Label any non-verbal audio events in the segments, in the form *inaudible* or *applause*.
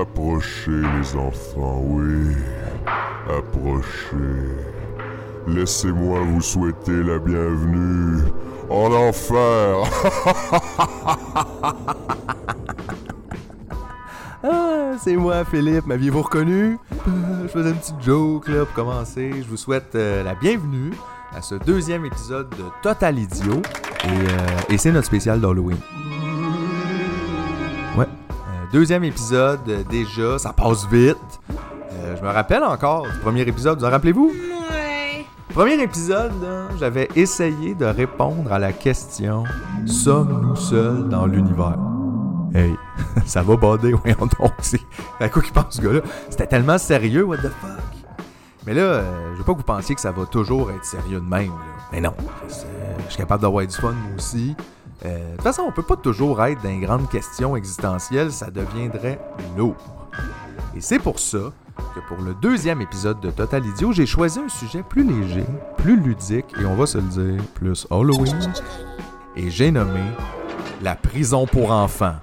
Approchez les enfants, oui. Approchez. Laissez-moi vous souhaiter la bienvenue en enfer. *laughs* Ah, c'est moi, Philippe. M'aviez-vous reconnu? Euh, Je faisais une petite joke là, pour commencer. Je vous souhaite euh, la bienvenue à ce deuxième épisode de Total Idiot. Et, euh, et c'est notre spécial d'Halloween. Deuxième épisode, euh, déjà, ça passe vite. Euh, je me rappelle encore du premier épisode, vous en rappelez-vous? Ouais. Premier épisode, j'avais essayé de répondre à la question Sommes-nous seuls dans l'univers? Hey, *laughs* ça va bader, voyons donc. C'est à quoi qu'il pense ce gars-là? C'était tellement sérieux, what the fuck? Mais là, euh, je veux pas que vous pensiez que ça va toujours être sérieux de même. Là. Mais non, je suis capable d'avoir du fun moi aussi. Euh, de toute façon, on peut pas toujours être dans les grandes questions existentielles, ça deviendrait lourd. Et c'est pour ça que pour le deuxième épisode de Total Idiot, j'ai choisi un sujet plus léger, plus ludique et on va se le dire, plus Halloween. Et j'ai nommé la prison pour enfants.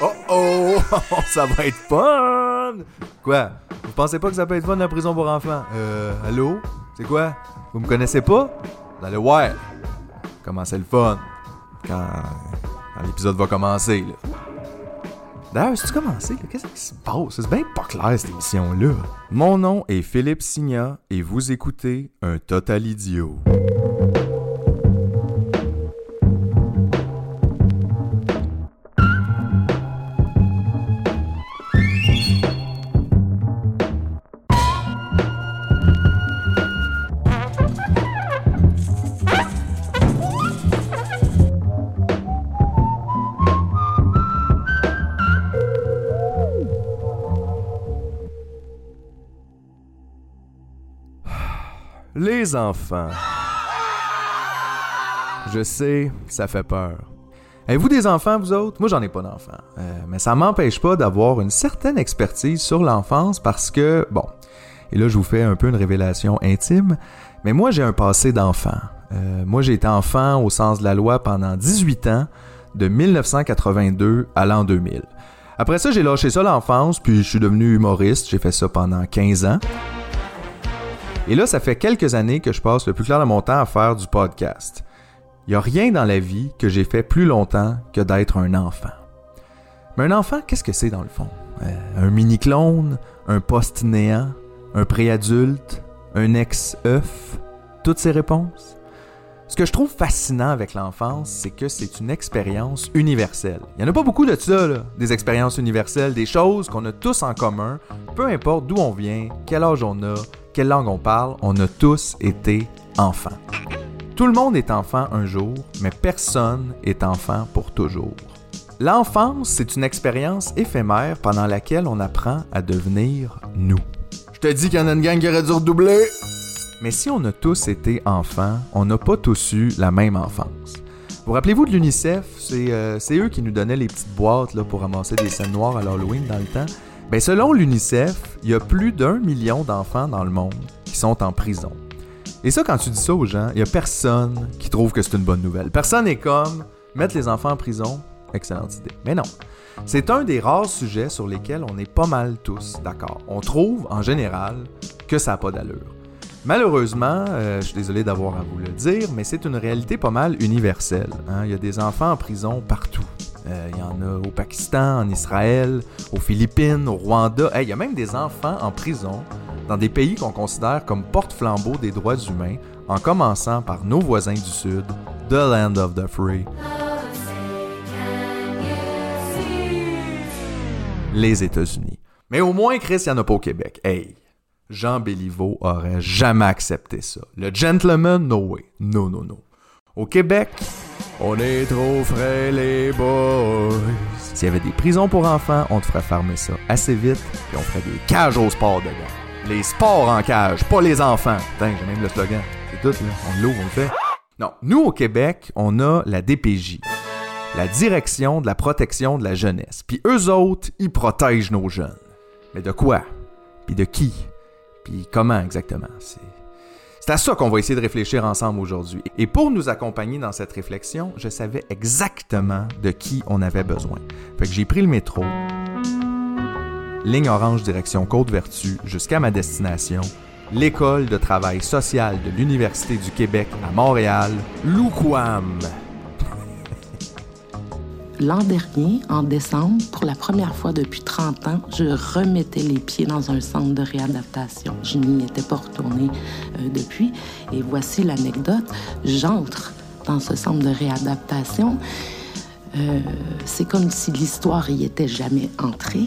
Oh oh, *laughs* ça va être fun! Quoi? Vous pensez pas que ça peut être fun la prison pour enfants? Euh, allô? C'est quoi? Vous me connaissez pas? Vous allez voir. Comment c'est le fun? Quand, quand l'épisode va commencer, là. D'ailleurs, c'est-tu commencé? Qu'est-ce qui se passe? C'est bien pas clair, cette émission-là. Mon nom est Philippe Signa et vous écoutez Un Total Idiot. Enfants. Je sais, ça fait peur. Avez-vous des enfants, vous autres? Moi, j'en ai pas d'enfants. Euh, mais ça m'empêche pas d'avoir une certaine expertise sur l'enfance parce que, bon, et là, je vous fais un peu une révélation intime, mais moi, j'ai un passé d'enfant. Euh, moi, j'ai été enfant au sens de la loi pendant 18 ans, de 1982 à l'an 2000. Après ça, j'ai lâché ça l'enfance, puis je suis devenu humoriste. J'ai fait ça pendant 15 ans. Et là, ça fait quelques années que je passe le plus clair de mon temps à faire du podcast. Il n'y a rien dans la vie que j'ai fait plus longtemps que d'être un enfant. Mais un enfant, qu'est-ce que c'est dans le fond? Euh, un mini-clone? Un post-néant? Un préadulte? Un ex-œuf? Toutes ces réponses? Ce que je trouve fascinant avec l'enfance, c'est que c'est une expérience universelle. Il n'y en a pas beaucoup de ça, là, des expériences universelles, des choses qu'on a tous en commun, peu importe d'où on vient, quel âge on a, quelle langue on parle, on a tous été enfants. Tout le monde est enfant un jour, mais personne est enfant pour toujours. L'enfance, c'est une expérience éphémère pendant laquelle on apprend à devenir nous. Je te dis qu'il y en a une gang qui aurait dû redoubler! Mais si on a tous été enfants, on n'a pas tous eu la même enfance. Vous rappelez-vous de l'UNICEF? C'est euh, eux qui nous donnaient les petites boîtes là, pour ramasser des scènes noires à l'Halloween dans le temps. Ben, selon l'UNICEF, il y a plus d'un million d'enfants dans le monde qui sont en prison. Et ça, quand tu dis ça aux gens, il y a personne qui trouve que c'est une bonne nouvelle. Personne n'est comme mettre les enfants en prison, excellente idée. Mais non. C'est un des rares sujets sur lesquels on est pas mal tous d'accord. On trouve, en général, que ça n'a pas d'allure. Malheureusement, euh, je suis désolé d'avoir à vous le dire, mais c'est une réalité pas mal universelle. hein. Il y a des enfants en prison partout. Euh, il y en a au Pakistan, en Israël, aux Philippines, au Rwanda. Il y a même des enfants en prison dans des pays qu'on considère comme porte-flambeau des droits humains, en commençant par nos voisins du Sud, The Land of the Free, les États-Unis. Mais au moins, Chris, il n'y en a pas au Québec. Hey! Jean Béliveau aurait jamais accepté ça. Le gentleman, no way. No, no, no. Au Québec, on est trop frais, les boys. S'il y avait des prisons pour enfants, on te ferait fermer ça assez vite, puis on ferait des cages au sport dedans. Les sports en cage, pas les enfants. Putain, j'ai même le slogan. C'est tout, là. On l'ouvre, on le fait. Non, nous, au Québec, on a la DPJ. La Direction de la protection de la jeunesse. Puis eux autres, ils protègent nos jeunes. Mais de quoi? Puis de qui? Puis comment exactement? C'est à ça qu'on va essayer de réfléchir ensemble aujourd'hui. Et pour nous accompagner dans cette réflexion, je savais exactement de qui on avait besoin. Fait que j'ai pris le métro, ligne orange direction Côte-Vertu jusqu'à ma destination, l'école de travail social de l'Université du Québec à Montréal, l'UQAM. L'an dernier, en décembre, pour la première fois depuis 30 ans, je remettais les pieds dans un centre de réadaptation. Je n'y étais pas retournée euh, depuis. Et voici l'anecdote. J'entre dans ce centre de réadaptation. Euh, c'est comme si l'histoire y était jamais entrée.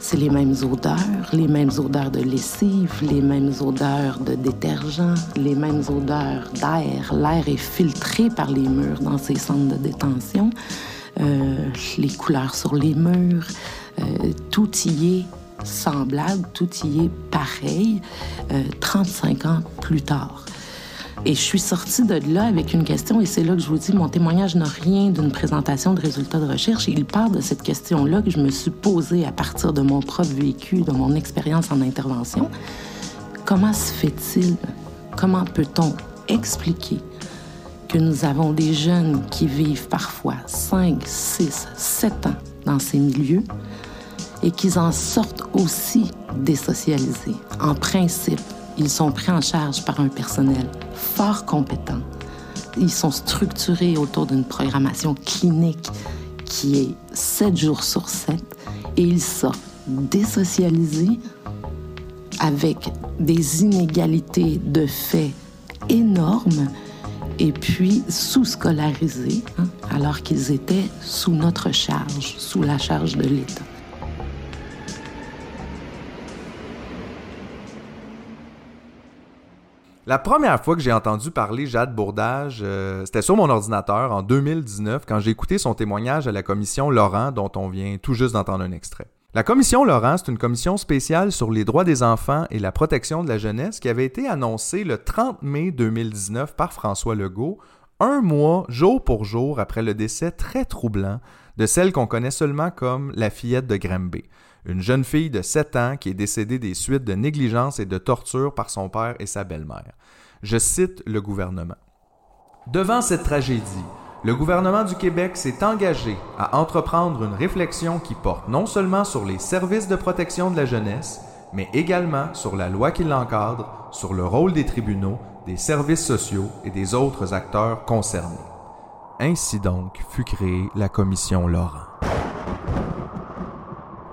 C'est les mêmes odeurs, les mêmes odeurs de lessive, les mêmes odeurs de détergent, les mêmes odeurs d'air. L'air est filtré par les murs dans ces centres de détention. Euh, les couleurs sur les murs, euh, tout y est semblable, tout y est pareil, 35 euh, ans plus tard. Et je suis sortie de là avec une question, et c'est là que je vous dis, mon témoignage n'a rien d'une présentation de résultats de recherche. Il part de cette question-là que je me suis posée à partir de mon propre vécu, de mon expérience en intervention. Comment se fait-il, comment peut-on expliquer que nous avons des jeunes qui vivent parfois 5, 6, 7 ans dans ces milieux et qu'ils en sortent aussi désocialisés. En principe, ils sont pris en charge par un personnel fort compétent. Ils sont structurés autour d'une programmation clinique qui est 7 jours sur 7 et ils sortent désocialisés avec des inégalités de fait énormes et puis sous-scolarisés, hein, alors qu'ils étaient sous notre charge, sous la charge de l'État. La première fois que j'ai entendu parler Jade Bourdage, euh, c'était sur mon ordinateur en 2019 quand j'ai écouté son témoignage à la commission Laurent dont on vient tout juste d'entendre un extrait. La commission Laurent, c'est une commission spéciale sur les droits des enfants et la protection de la jeunesse qui avait été annoncée le 30 mai 2019 par François Legault, un mois, jour pour jour, après le décès très troublant de celle qu'on connaît seulement comme la fillette de Granby, une jeune fille de 7 ans qui est décédée des suites de négligence et de torture par son père et sa belle-mère. Je cite le gouvernement. Devant cette tragédie, le gouvernement du Québec s'est engagé à entreprendre une réflexion qui porte non seulement sur les services de protection de la jeunesse, mais également sur la loi qui l'encadre, sur le rôle des tribunaux, des services sociaux et des autres acteurs concernés. Ainsi donc fut créée la commission Laurent.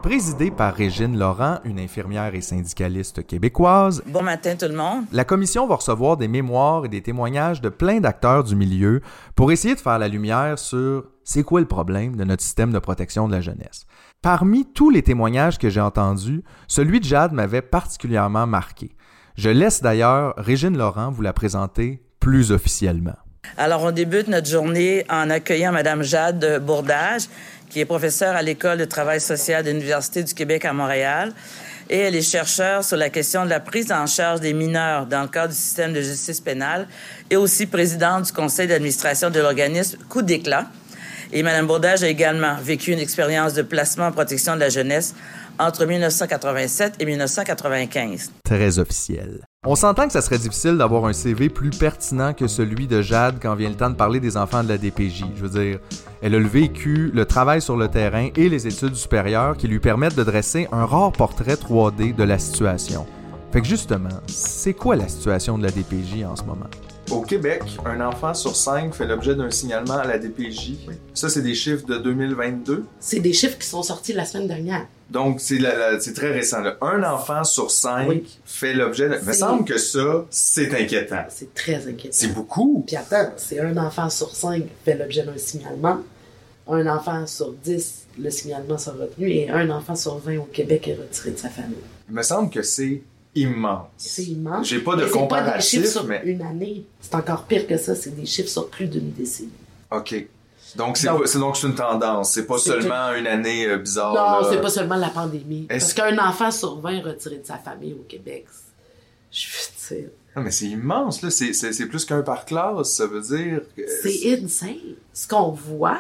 Présidée par Régine Laurent, une infirmière et syndicaliste québécoise. Bon matin tout le monde. La commission va recevoir des mémoires et des témoignages de plein d'acteurs du milieu pour essayer de faire la lumière sur c'est quoi le problème de notre système de protection de la jeunesse. Parmi tous les témoignages que j'ai entendus, celui de Jade m'avait particulièrement marqué. Je laisse d'ailleurs Régine Laurent vous la présenter plus officiellement. Alors, on débute notre journée en accueillant Mme Jade Bourdage, qui est professeure à l'École de travail social de l'Université du Québec à Montréal. Et elle est chercheure sur la question de la prise en charge des mineurs dans le cadre du système de justice pénale et aussi présidente du conseil d'administration de l'organisme Coup d'éclat. Et Mme Bourdage a également vécu une expérience de placement en protection de la jeunesse entre 1987 et 1995. Très officiel. On s'entend que ça serait difficile d'avoir un CV plus pertinent que celui de Jade quand vient le temps de parler des enfants de la DPJ. Je veux dire, elle a le vécu, le travail sur le terrain et les études supérieures qui lui permettent de dresser un rare portrait 3D de la situation. Fait que justement, c'est quoi la situation de la DPJ en ce moment? Au Québec, un enfant sur cinq fait l'objet d'un signalement à la DPJ. Ça, c'est des chiffres de 2022. C'est des chiffres qui sont sortis la semaine dernière. Donc, c'est très récent. Un enfant sur cinq fait l'objet de... Il me semble que ça, c'est inquiétant. C'est très inquiétant. C'est beaucoup. Puis attends, c'est un enfant sur cinq fait l'objet d'un signalement. Un enfant sur dix, le signalement sera retenu. Et un enfant sur vingt au Québec est retiré de sa famille. Il me semble que c'est immense. C'est immense. J'ai pas de comparatif, pas des chiffres sur une année. C'est encore pire que ça. C'est des chiffres sur plus d'une décennie. OK. Donc, c'est donc c'est une tendance. C'est pas seulement une année euh, bizarre. Non, c'est pas seulement la pandémie. Parce qu'un enfant sur 20 retiré de sa famille au Québec, je veux dire. Non, mais c'est immense, là. C'est plus qu'un par classe. Ça veut dire. C'est insane. Ce qu'on voit,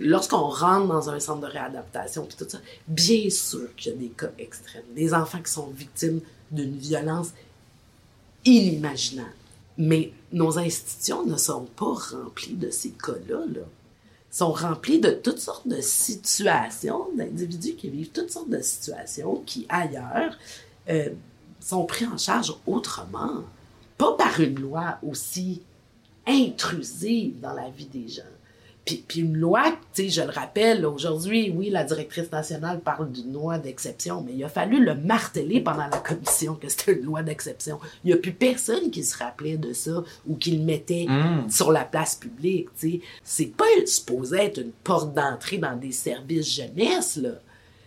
lorsqu'on rentre dans un centre de réadaptation, tout ça, bien sûr qu'il y a des cas extrêmes. Des enfants qui sont victimes d'une violence inimaginable. Mais nos institutions ne sont pas remplies de ces cas-là. Là. sont remplies de toutes sortes de situations, d'individus qui vivent toutes sortes de situations qui, ailleurs, euh, sont pris en charge autrement. Pas par une loi aussi intrusive dans la vie des gens. Puis, puis une loi, tu sais, je le rappelle, aujourd'hui, oui, la directrice nationale parle d'une loi d'exception, mais il a fallu le marteler pendant la commission que c'était une loi d'exception. Il n'y a plus personne qui se rappelait de ça ou qui le mettait Mm. sur la place publique, tu sais. C'est pas supposé être une porte d'entrée dans des services jeunesse, là.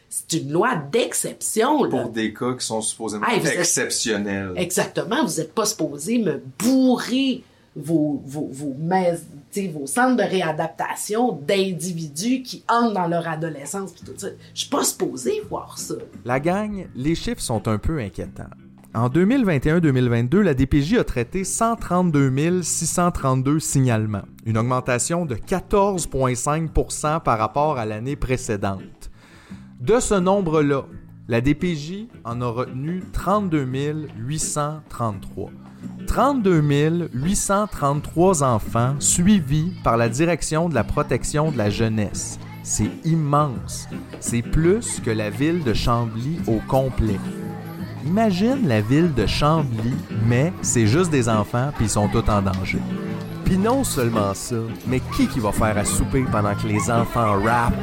C'est une loi d'exception, là. Pour des cas qui sont supposément Hey, êtes- exceptionnels. Exactement, vous n'êtes pas supposé me bourrer vos, vos, vos, centres de réadaptation d'individus qui entrent dans leur adolescence pis tout. Je suis pas supposé voir ça. La gang, les chiffres sont un peu inquiétants. En 2021-2022, la DPJ a traité 132 632 signalements, une augmentation de 14,5% par rapport à l'année précédente. De ce nombre-là, la DPJ en a retenu 32 833. 32 833 enfants suivis par la Direction de la protection de la jeunesse. C'est immense. C'est plus que la ville de Chambly au complet. Imagine la ville de Chambly, mais c'est juste des enfants puis ils sont tous en danger. Puis non seulement ça, mais qui qui va faire à souper pendant que les enfants rappent?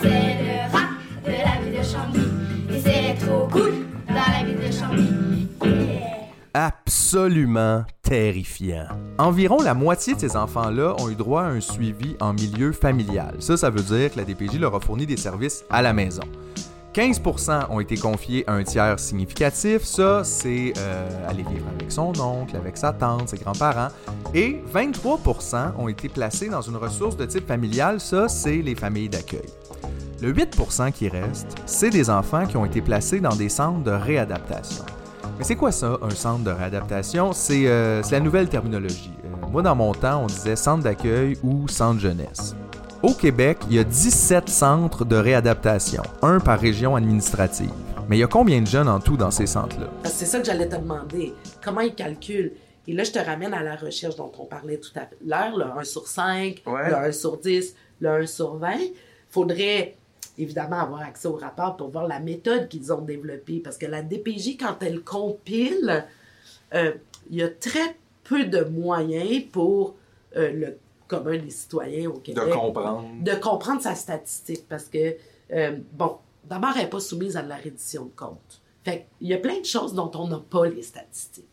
C'est le rap de la ville de Chambly. Absolument terrifiant. Environ la moitié de ces enfants-là ont eu droit à un suivi en milieu familial. Ça, ça veut dire que la DPJ leur a fourni des services à la maison. 15% ont été confiés à un tiers significatif. Ça, c'est euh, aller vivre avec son oncle, avec sa tante, ses grands-parents. Et 23% ont été placés dans une ressource de type familial. Ça, c'est les familles d'accueil. Le 8% qui reste, c'est des enfants qui ont été placés dans des centres de réadaptation. Mais c'est quoi ça, un centre de réadaptation? C'est euh, c'est la nouvelle terminologie. Euh, moi, dans mon temps, on disait centre d'accueil ou centre jeunesse. Au Québec, il y a 17 centres de réadaptation, un par région administrative. Mais il y a combien de jeunes en tout dans ces centres-là? C'est ça que j'allais te demander. Comment ils calculent? Et là, je te ramène à la recherche dont on parlait tout à l'heure, le 1 sur 5, Ouais. le 1 sur 10, le 1 sur 20. faudrait évidemment avoir accès au rapport pour voir la méthode qu'ils ont développée. Parce que la DPJ, quand elle compile, euh, il y a très peu de moyens pour euh, le commun des citoyens au Québec De comprendre. de comprendre sa statistique parce que, euh, bon, d'abord, elle n'est pas soumise à de la reddition de compte. Fait il y a plein de choses dont on n'a pas les statistiques.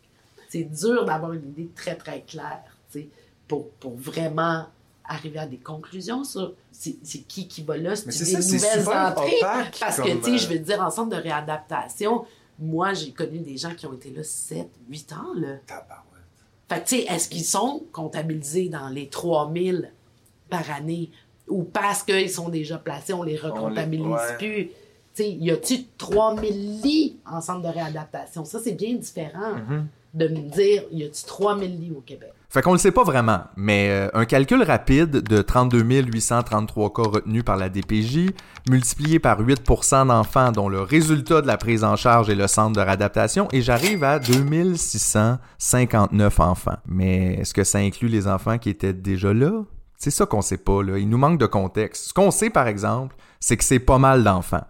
C'est dur d'avoir une idée très, très claire, tu sais, pour, pour vraiment arriver à des conclusions sur c'est qui qui va là, c'est des ça, nouvelles entrées. opaque Parce que, tu sais, je euh, veux dire, en centre de réadaptation, moi, j'ai connu des gens qui ont été là 7, 8 ans, là. Tabarouette. Fait que, tu sais, est-ce qu'ils sont comptabilisés dans les 3000 par année? Ou parce qu'ils sont déjà placés, on les recomptabilise ouais. plus? Tu sais, y a-tu 3000 lits en centre de réadaptation? Ça, c'est bien différent Mm-hmm. De me dire, y a-tu 3000 lits au Québec? Fait qu'on le sait pas vraiment, mais euh, un calcul rapide de 32 833 cas retenus par la DPJ, multiplié par 8% d'enfants dont le résultat de la prise en charge est le centre de réadaptation, et j'arrive à 2659 enfants. Mais est-ce que ça inclut les enfants qui étaient déjà là? C'est ça qu'on sait pas, là. Il nous manque de contexte. Ce qu'on sait, par exemple, c'est que c'est pas mal d'enfants.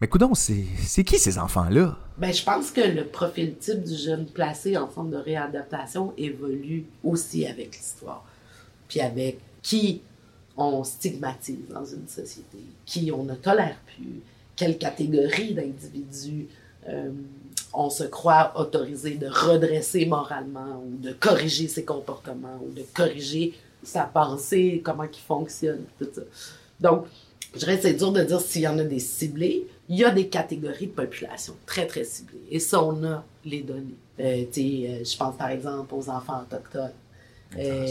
Mais coudon, c'est qui ces enfants-là? Ben, je pense que le profil type du jeune placé en centre de réadaptation évolue aussi avec l'histoire. Puis avec qui on stigmatise dans une société, qui on ne tolère plus, quelle catégorie d'individus euh, on se croit autorisé de redresser moralement ou de corriger ses comportements ou de corriger sa pensée, comment il fonctionne, tout ça. Donc, je dirais que c'est dur de dire s'il y en a des ciblés. Il y a des catégories de population très, très ciblées. Et ça, on a les données. Euh, tu sais, euh, je pense par exemple aux enfants autochtones. Euh,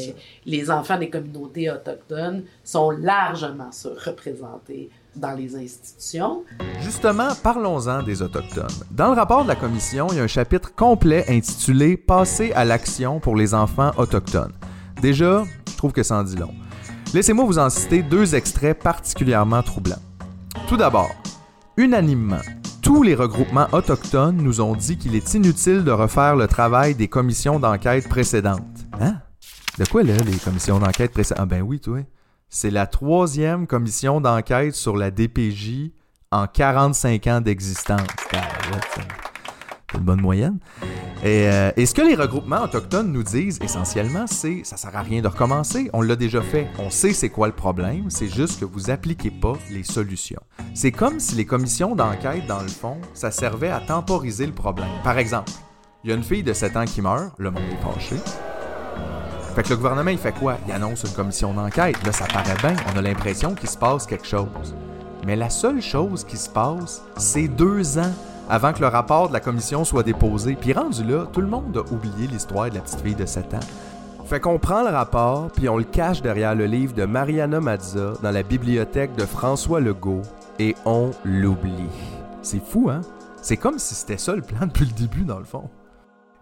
les enfants des communautés autochtones sont largement surreprésentés dans les institutions. Justement, parlons-en des Autochtones. Dans le rapport de la Commission, il y a un chapitre complet intitulé Passer à l'action pour les enfants autochtones. Déjà, je trouve que ça en dit long. Laissez-moi vous en citer deux extraits particulièrement troublants. Tout d'abord, unanimement, tous les regroupements autochtones nous ont dit qu'il est inutile de refaire le travail des commissions d'enquête précédentes. Hein? De quoi là, les commissions d'enquête précédentes? Ah ben oui, toi. C'est la troisième commission d'enquête sur la DPJ en 45 ans d'existence. C'est une bonne moyenne. Et, euh, et, ce que les regroupements autochtones nous disent essentiellement, c'est ça sert à rien de recommencer. On l'a déjà fait. On sait c'est quoi le problème. C'est juste que vous appliquez pas les solutions. C'est comme si les commissions d'enquête, dans le fond, ça servait à temporiser le problème. Par exemple, il y a une fille de 7 ans qui meurt, le monde est fâché. Fait que le gouvernement, il fait quoi? Il annonce une commission d'enquête. Là, ça paraît bien. On a l'impression qu'il se passe quelque chose. Mais la seule chose qui se passe, c'est deux ans avant que le rapport de la commission soit déposé. Puis rendu là, tout le monde a oublié l'histoire de la petite fille de 7 ans. Fait qu'on prend le rapport, puis on le cache derrière le livre de Mariana Mazza dans la bibliothèque de François Legault, et on l'oublie. C'est fou, hein? C'est comme si c'était ça le plan depuis le début, dans le fond.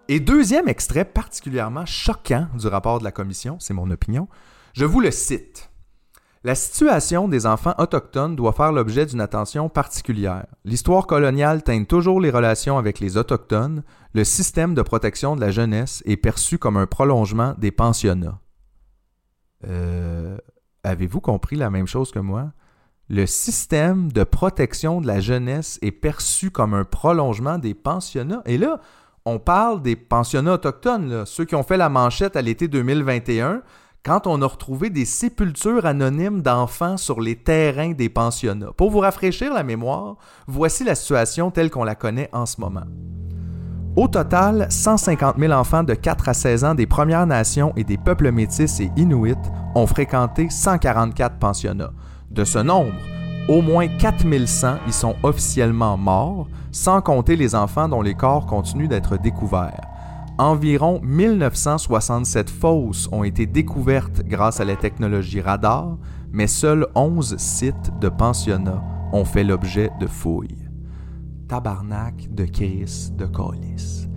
Et deuxième extrait particulièrement choquant du rapport de la commission, c'est mon opinion, je vous le cite. La situation des enfants autochtones doit faire l'objet d'une attention particulière. L'histoire coloniale teinte toujours les relations avec les Autochtones. Le système de protection de la jeunesse est perçu comme un prolongement des pensionnats. Euh, Avez-vous compris la même chose que moi? Le système de protection de la jeunesse est perçu comme un prolongement des pensionnats. Et là, on parle des pensionnats autochtones, ceux qui ont fait la manchette à l'été 2021 quand on a retrouvé des sépultures anonymes d'enfants sur les terrains des pensionnats. Pour vous rafraîchir la mémoire, voici la situation telle qu'on la connaît en ce moment. Au total, 150 000 enfants de 4 à 16 ans des Premières Nations et des peuples métis et inuits ont fréquenté 144 pensionnats. De ce nombre, au moins 4100 y sont officiellement morts, sans compter les enfants dont les corps continuent d'être découverts. Environ 1967 fosses ont été découvertes grâce à la technologie radar, mais seuls 11 sites de pensionnats ont fait l'objet de fouilles. Tabarnak de Chris de Colis.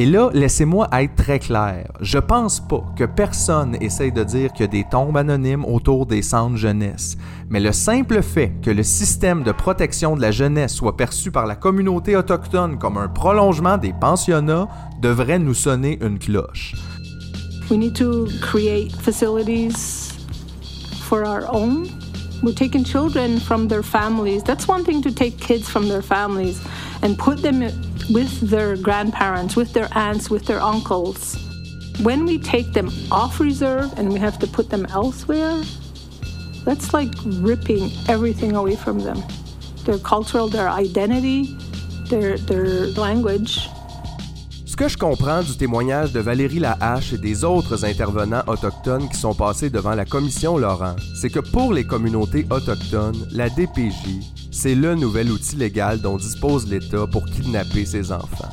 Et là, laissez-moi être très clair. Je pense pas que personne essaye de dire qu'il y a des tombes anonymes autour des centres jeunesse. Mais le simple fait que le système de protection de la jeunesse soit perçu par la communauté autochtone comme un prolongement des pensionnats devrait nous sonner une cloche. We need to create facilities for our own. We're taking children from their families. That's one thing to take kids from their families and put them with their grandparents, with their aunts, with their uncles. When we take them off reserve and we have to put them elsewhere, that's like ripping everything away from them their cultural, their identity, their, their language. Ce que je comprends du témoignage de Valérie Lahache et des autres intervenants autochtones qui sont passés devant la commission Laurent, c'est que pour les communautés autochtones, la DPJ, c'est le nouvel outil légal dont dispose l'État pour kidnapper ses enfants.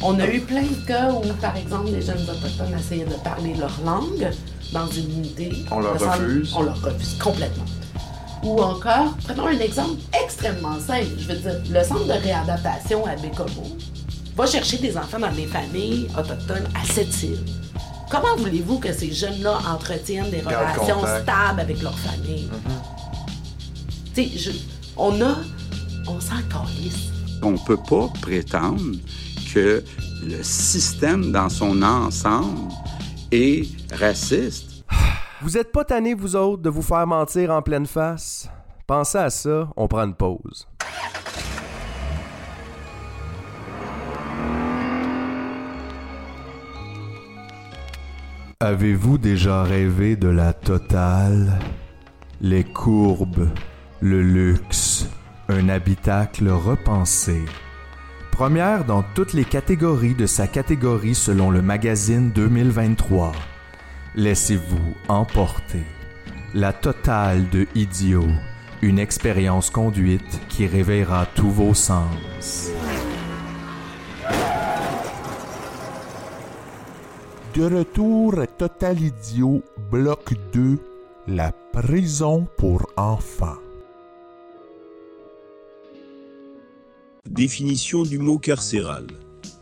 On a eu plein de cas où, par exemple, les jeunes autochtones essayaient de parler leur langue dans une unité. On leur Le centre- refuse. On leur refuse complètement. Ou encore, prenons un exemple extrêmement simple. Je veux dire, le centre de réadaptation à Bécomo va chercher des enfants dans des familles autochtones à cette île. Comment voulez-vous que ces jeunes-là entretiennent des relations contact. stables avec leur famille? Tu sais, je- on a... On s'en calisse. On ne peut pas prétendre que le système dans son ensemble est raciste. Vous êtes pas tannés, vous autres, de vous faire mentir en pleine face? Pensez à ça, on prend une pause. Avez-vous déjà rêvé de la totale? Les courbes, le luxe, un habitacle repensé. Première dans toutes les catégories de sa catégorie selon le magazine 2023. Laissez-vous emporter. La totale de Idiot, une expérience conduite qui réveillera tous vos sens. De retour à Total Idiot, bloc 2, la prison pour enfants. Définition du mot carcéral.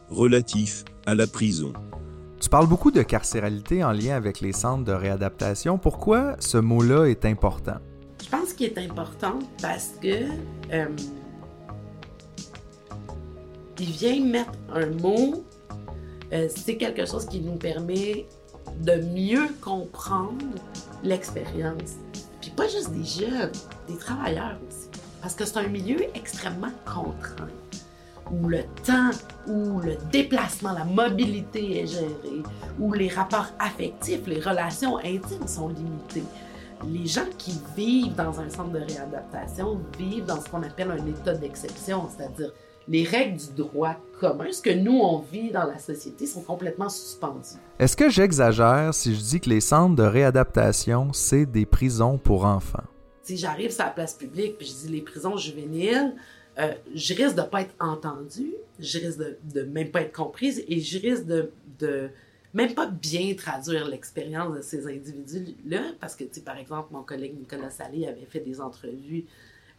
Relatif à la prison. Tu parles beaucoup de carcéralité en lien avec les centres de réadaptation. Pourquoi ce mot-là est important? Je pense qu'il est important parce que euh, il vient mettre un mot. Euh, c'est quelque chose qui nous permet de mieux comprendre l'expérience. Puis pas juste des jeunes, des travailleurs aussi. Parce que c'est un milieu extrêmement contraint, où le temps, où le déplacement, la mobilité est gérée, où les rapports affectifs, les relations intimes sont limitées. Les gens qui vivent dans un centre de réadaptation vivent dans ce qu'on appelle un état d'exception, c'est-à-dire les règles du droit commun, ce que nous, on vit dans la société, sont complètement suspendues. Est-ce que j'exagère si je dis que les centres de réadaptation, c'est des prisons pour enfants? Si j'arrive sur la place publique puis je dis les prisons juvéniles, euh, je risque de pas être entendue, je risque de, de, même pas être comprise et je risque de, de même pas bien traduire l'expérience de ces individus-là, parce que, tu sais, par exemple, mon collègue Nicolas Salé avait fait des entrevues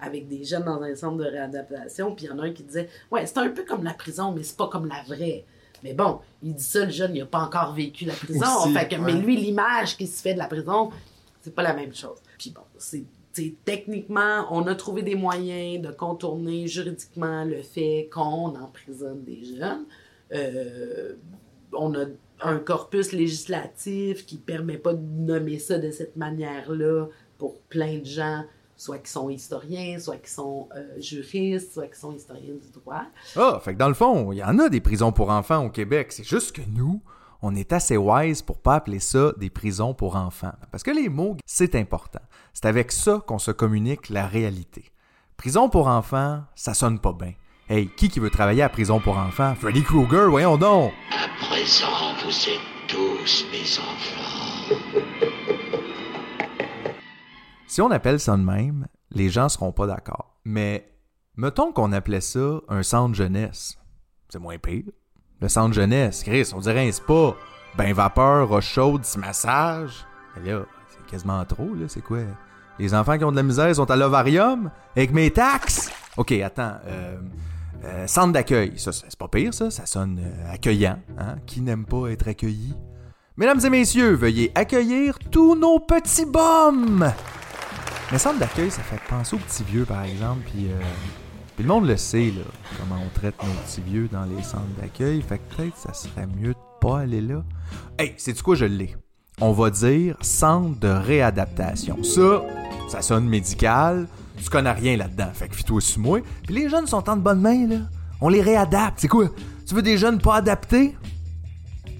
avec des jeunes dans un centre de réadaptation, puis il y en a un qui disait Ouais, c'est un peu comme la prison, mais c'est pas comme la vraie. Mais bon, il dit ça, le jeune, il a pas encore vécu la prison. Aussi, fait que, Mais lui, l'image qui se fait de la prison, c'est pas la même chose. Puis bon, c'est. techniquement, on a trouvé des moyens de contourner juridiquement le fait qu'on emprisonne des jeunes. Euh, on a un corpus législatif qui permet pas de nommer ça de cette manière-là pour plein de gens, soit qui sont historiens, soit qui sont euh, juristes, soit qui sont historiens du droit. Ah, fait que dans le fond, il y en a des prisons pour enfants au Québec. C'est juste que nous, on est assez wise pour pas appeler ça des prisons pour enfants. Parce que les mots, c'est important. C'est avec ça qu'on se communique la réalité. Prison pour enfants, ça sonne pas bien. Hey, qui qui veut travailler à prison pour enfants? Freddy Krueger, voyons donc! À présent, vous êtes tous mes enfants. *laughs* Si on appelle ça de même, les gens seront pas d'accord. Mais mettons qu'on appelait ça un centre jeunesse. C'est moins pire. Le centre jeunesse, Chris, on dirait un spa. Ben vapeur, roche chaude, massage. Mais là, c'est quasiment trop, là. C'est quoi? Les enfants qui ont de la misère sont à l'ovarium avec mes taxes? Ok, attends. Euh, euh, centre d'accueil. Ça, c'est pas pire, ça. Ça sonne euh, accueillant. Hein? Qui n'aime pas être accueilli? Mesdames et messieurs, veuillez accueillir tous nos petits bums! Mais centre d'accueil, ça fait penser aux petits vieux, par exemple, puis, euh, puis le monde le sait, là, comment on traite nos petits vieux dans les centres d'accueil, fait que peut-être ça serait mieux de pas aller là. Hey, c'est du quoi je l'ai? On va dire centre de réadaptation. Ça, ça sonne médical, tu connais rien là-dedans, fait que fie-toi sur moi. Puis les jeunes sont en de bonne main, là. On les réadapte, c'est quoi? Tu veux des jeunes pas adaptés?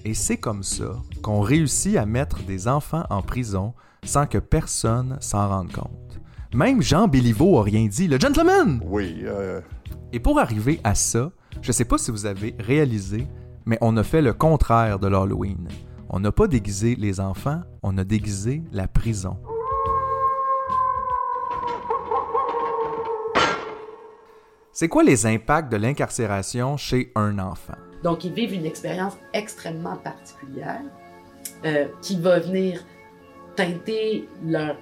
Et c'est comme ça qu'on réussit à mettre des enfants en prison sans que personne s'en rende compte. Même Jean Béliveau a rien dit, le gentleman! Oui, euh, Et pour arriver à ça, je sais pas si vous avez réalisé, mais on a fait le contraire de l'Halloween. On n'a pas déguisé les enfants, on a déguisé la prison. C'est quoi les impacts de l'incarcération chez un enfant? Donc, ils vivent une expérience extrêmement particulière euh, qui va venir teinter leur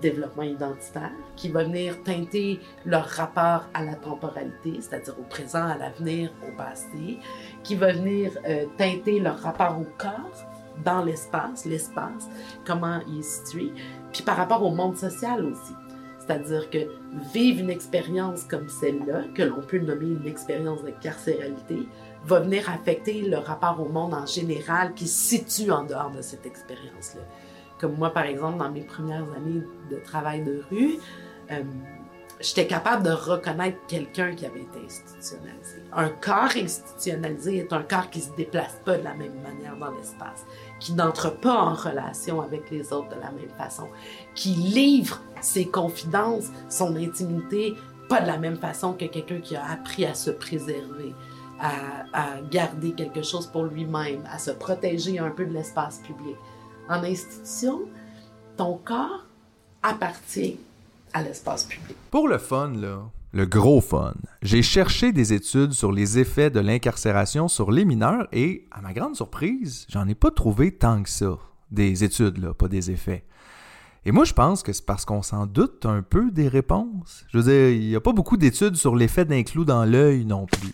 développement identitaire, qui va venir teinter leur rapport à la temporalité, c'est-à-dire au présent, à l'avenir, au passé, qui va venir euh, teinter leur rapport au corps dans l'espace, l'espace, comment il est situé, puis par rapport au monde social aussi. C'est-à-dire que vivre une expérience comme celle-là, que l'on peut nommer une expérience de carcéralité, va venir affecter le rapport au monde en général qui se situe en dehors de cette expérience-là. Comme moi, par exemple, dans mes premières années de travail de rue, euh, j'étais capable de reconnaître quelqu'un qui avait été institutionnalisé. Un corps institutionnalisé est un corps qui se déplace pas de la même manière dans l'espace, qui n'entre pas en relation avec les autres de la même façon, qui livre ses confidences, son intimité, pas de la même façon que quelqu'un qui a appris à se préserver, à, à garder quelque chose pour lui-même, à se protéger un peu de l'espace public. En institution, ton corps appartient à l'espace public. Pour le fun, là, le gros fun, j'ai cherché des études sur les effets de l'incarcération sur les mineurs et, à ma grande surprise, j'en ai pas trouvé tant que ça. Des études, là, pas des effets. Et moi, je pense que c'est parce qu'on s'en doute un peu des réponses. Je veux dire, il n'y a pas beaucoup d'études sur l'effet d'un clou dans l'œil non plus.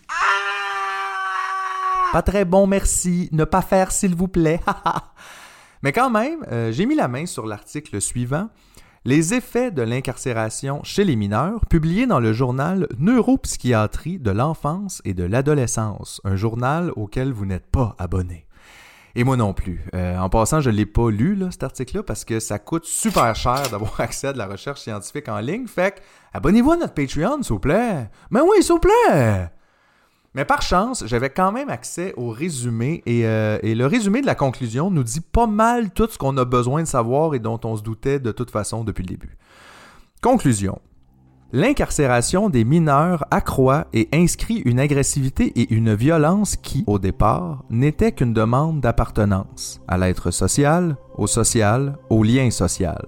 Pas très bon, merci. Ne pas faire, s'il vous plaît. *laughs* Mais quand même, euh, j'ai mis la main sur l'article suivant. Les effets de l'incarcération chez les mineurs, publié dans le journal Neuropsychiatrie de l'enfance et de l'adolescence, un journal auquel vous n'êtes pas abonné. Et moi non plus. Euh, en passant, je ne l'ai pas lu, là, cet article-là, parce que ça coûte super cher d'avoir *laughs* accès à de la recherche scientifique en ligne. Fait que, abonnez-vous à notre Patreon, s'il vous plaît. Mais oui, s'il vous plaît! Mais par chance, j'avais quand même accès au résumé et, euh, et, le résumé de la conclusion nous dit pas mal tout ce qu'on a besoin de savoir et dont on se doutait de toute façon depuis le début. Conclusion. L'incarcération des mineurs accroît et inscrit une agressivité et une violence qui, au départ, n'étaient qu'une demande d'appartenance à l'être social, au social, au lien social.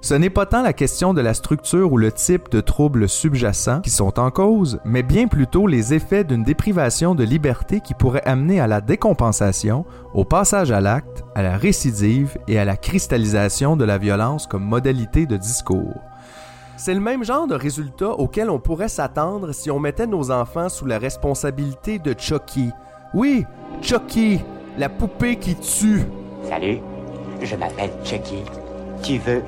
Ce n'est pas tant la question de la structure ou le type de troubles subjacents qui sont en cause, mais bien plutôt les effets d'une déprivation de liberté qui pourrait amener à la décompensation, au passage à l'acte, à la récidive et à la cristallisation de la violence comme modalité de discours. C'est le même genre de résultat auquel on pourrait s'attendre si on mettait nos enfants sous la responsabilité de Chucky. Oui, Chucky, la poupée qui tue. Salut, je m'appelle Chucky. Tu veux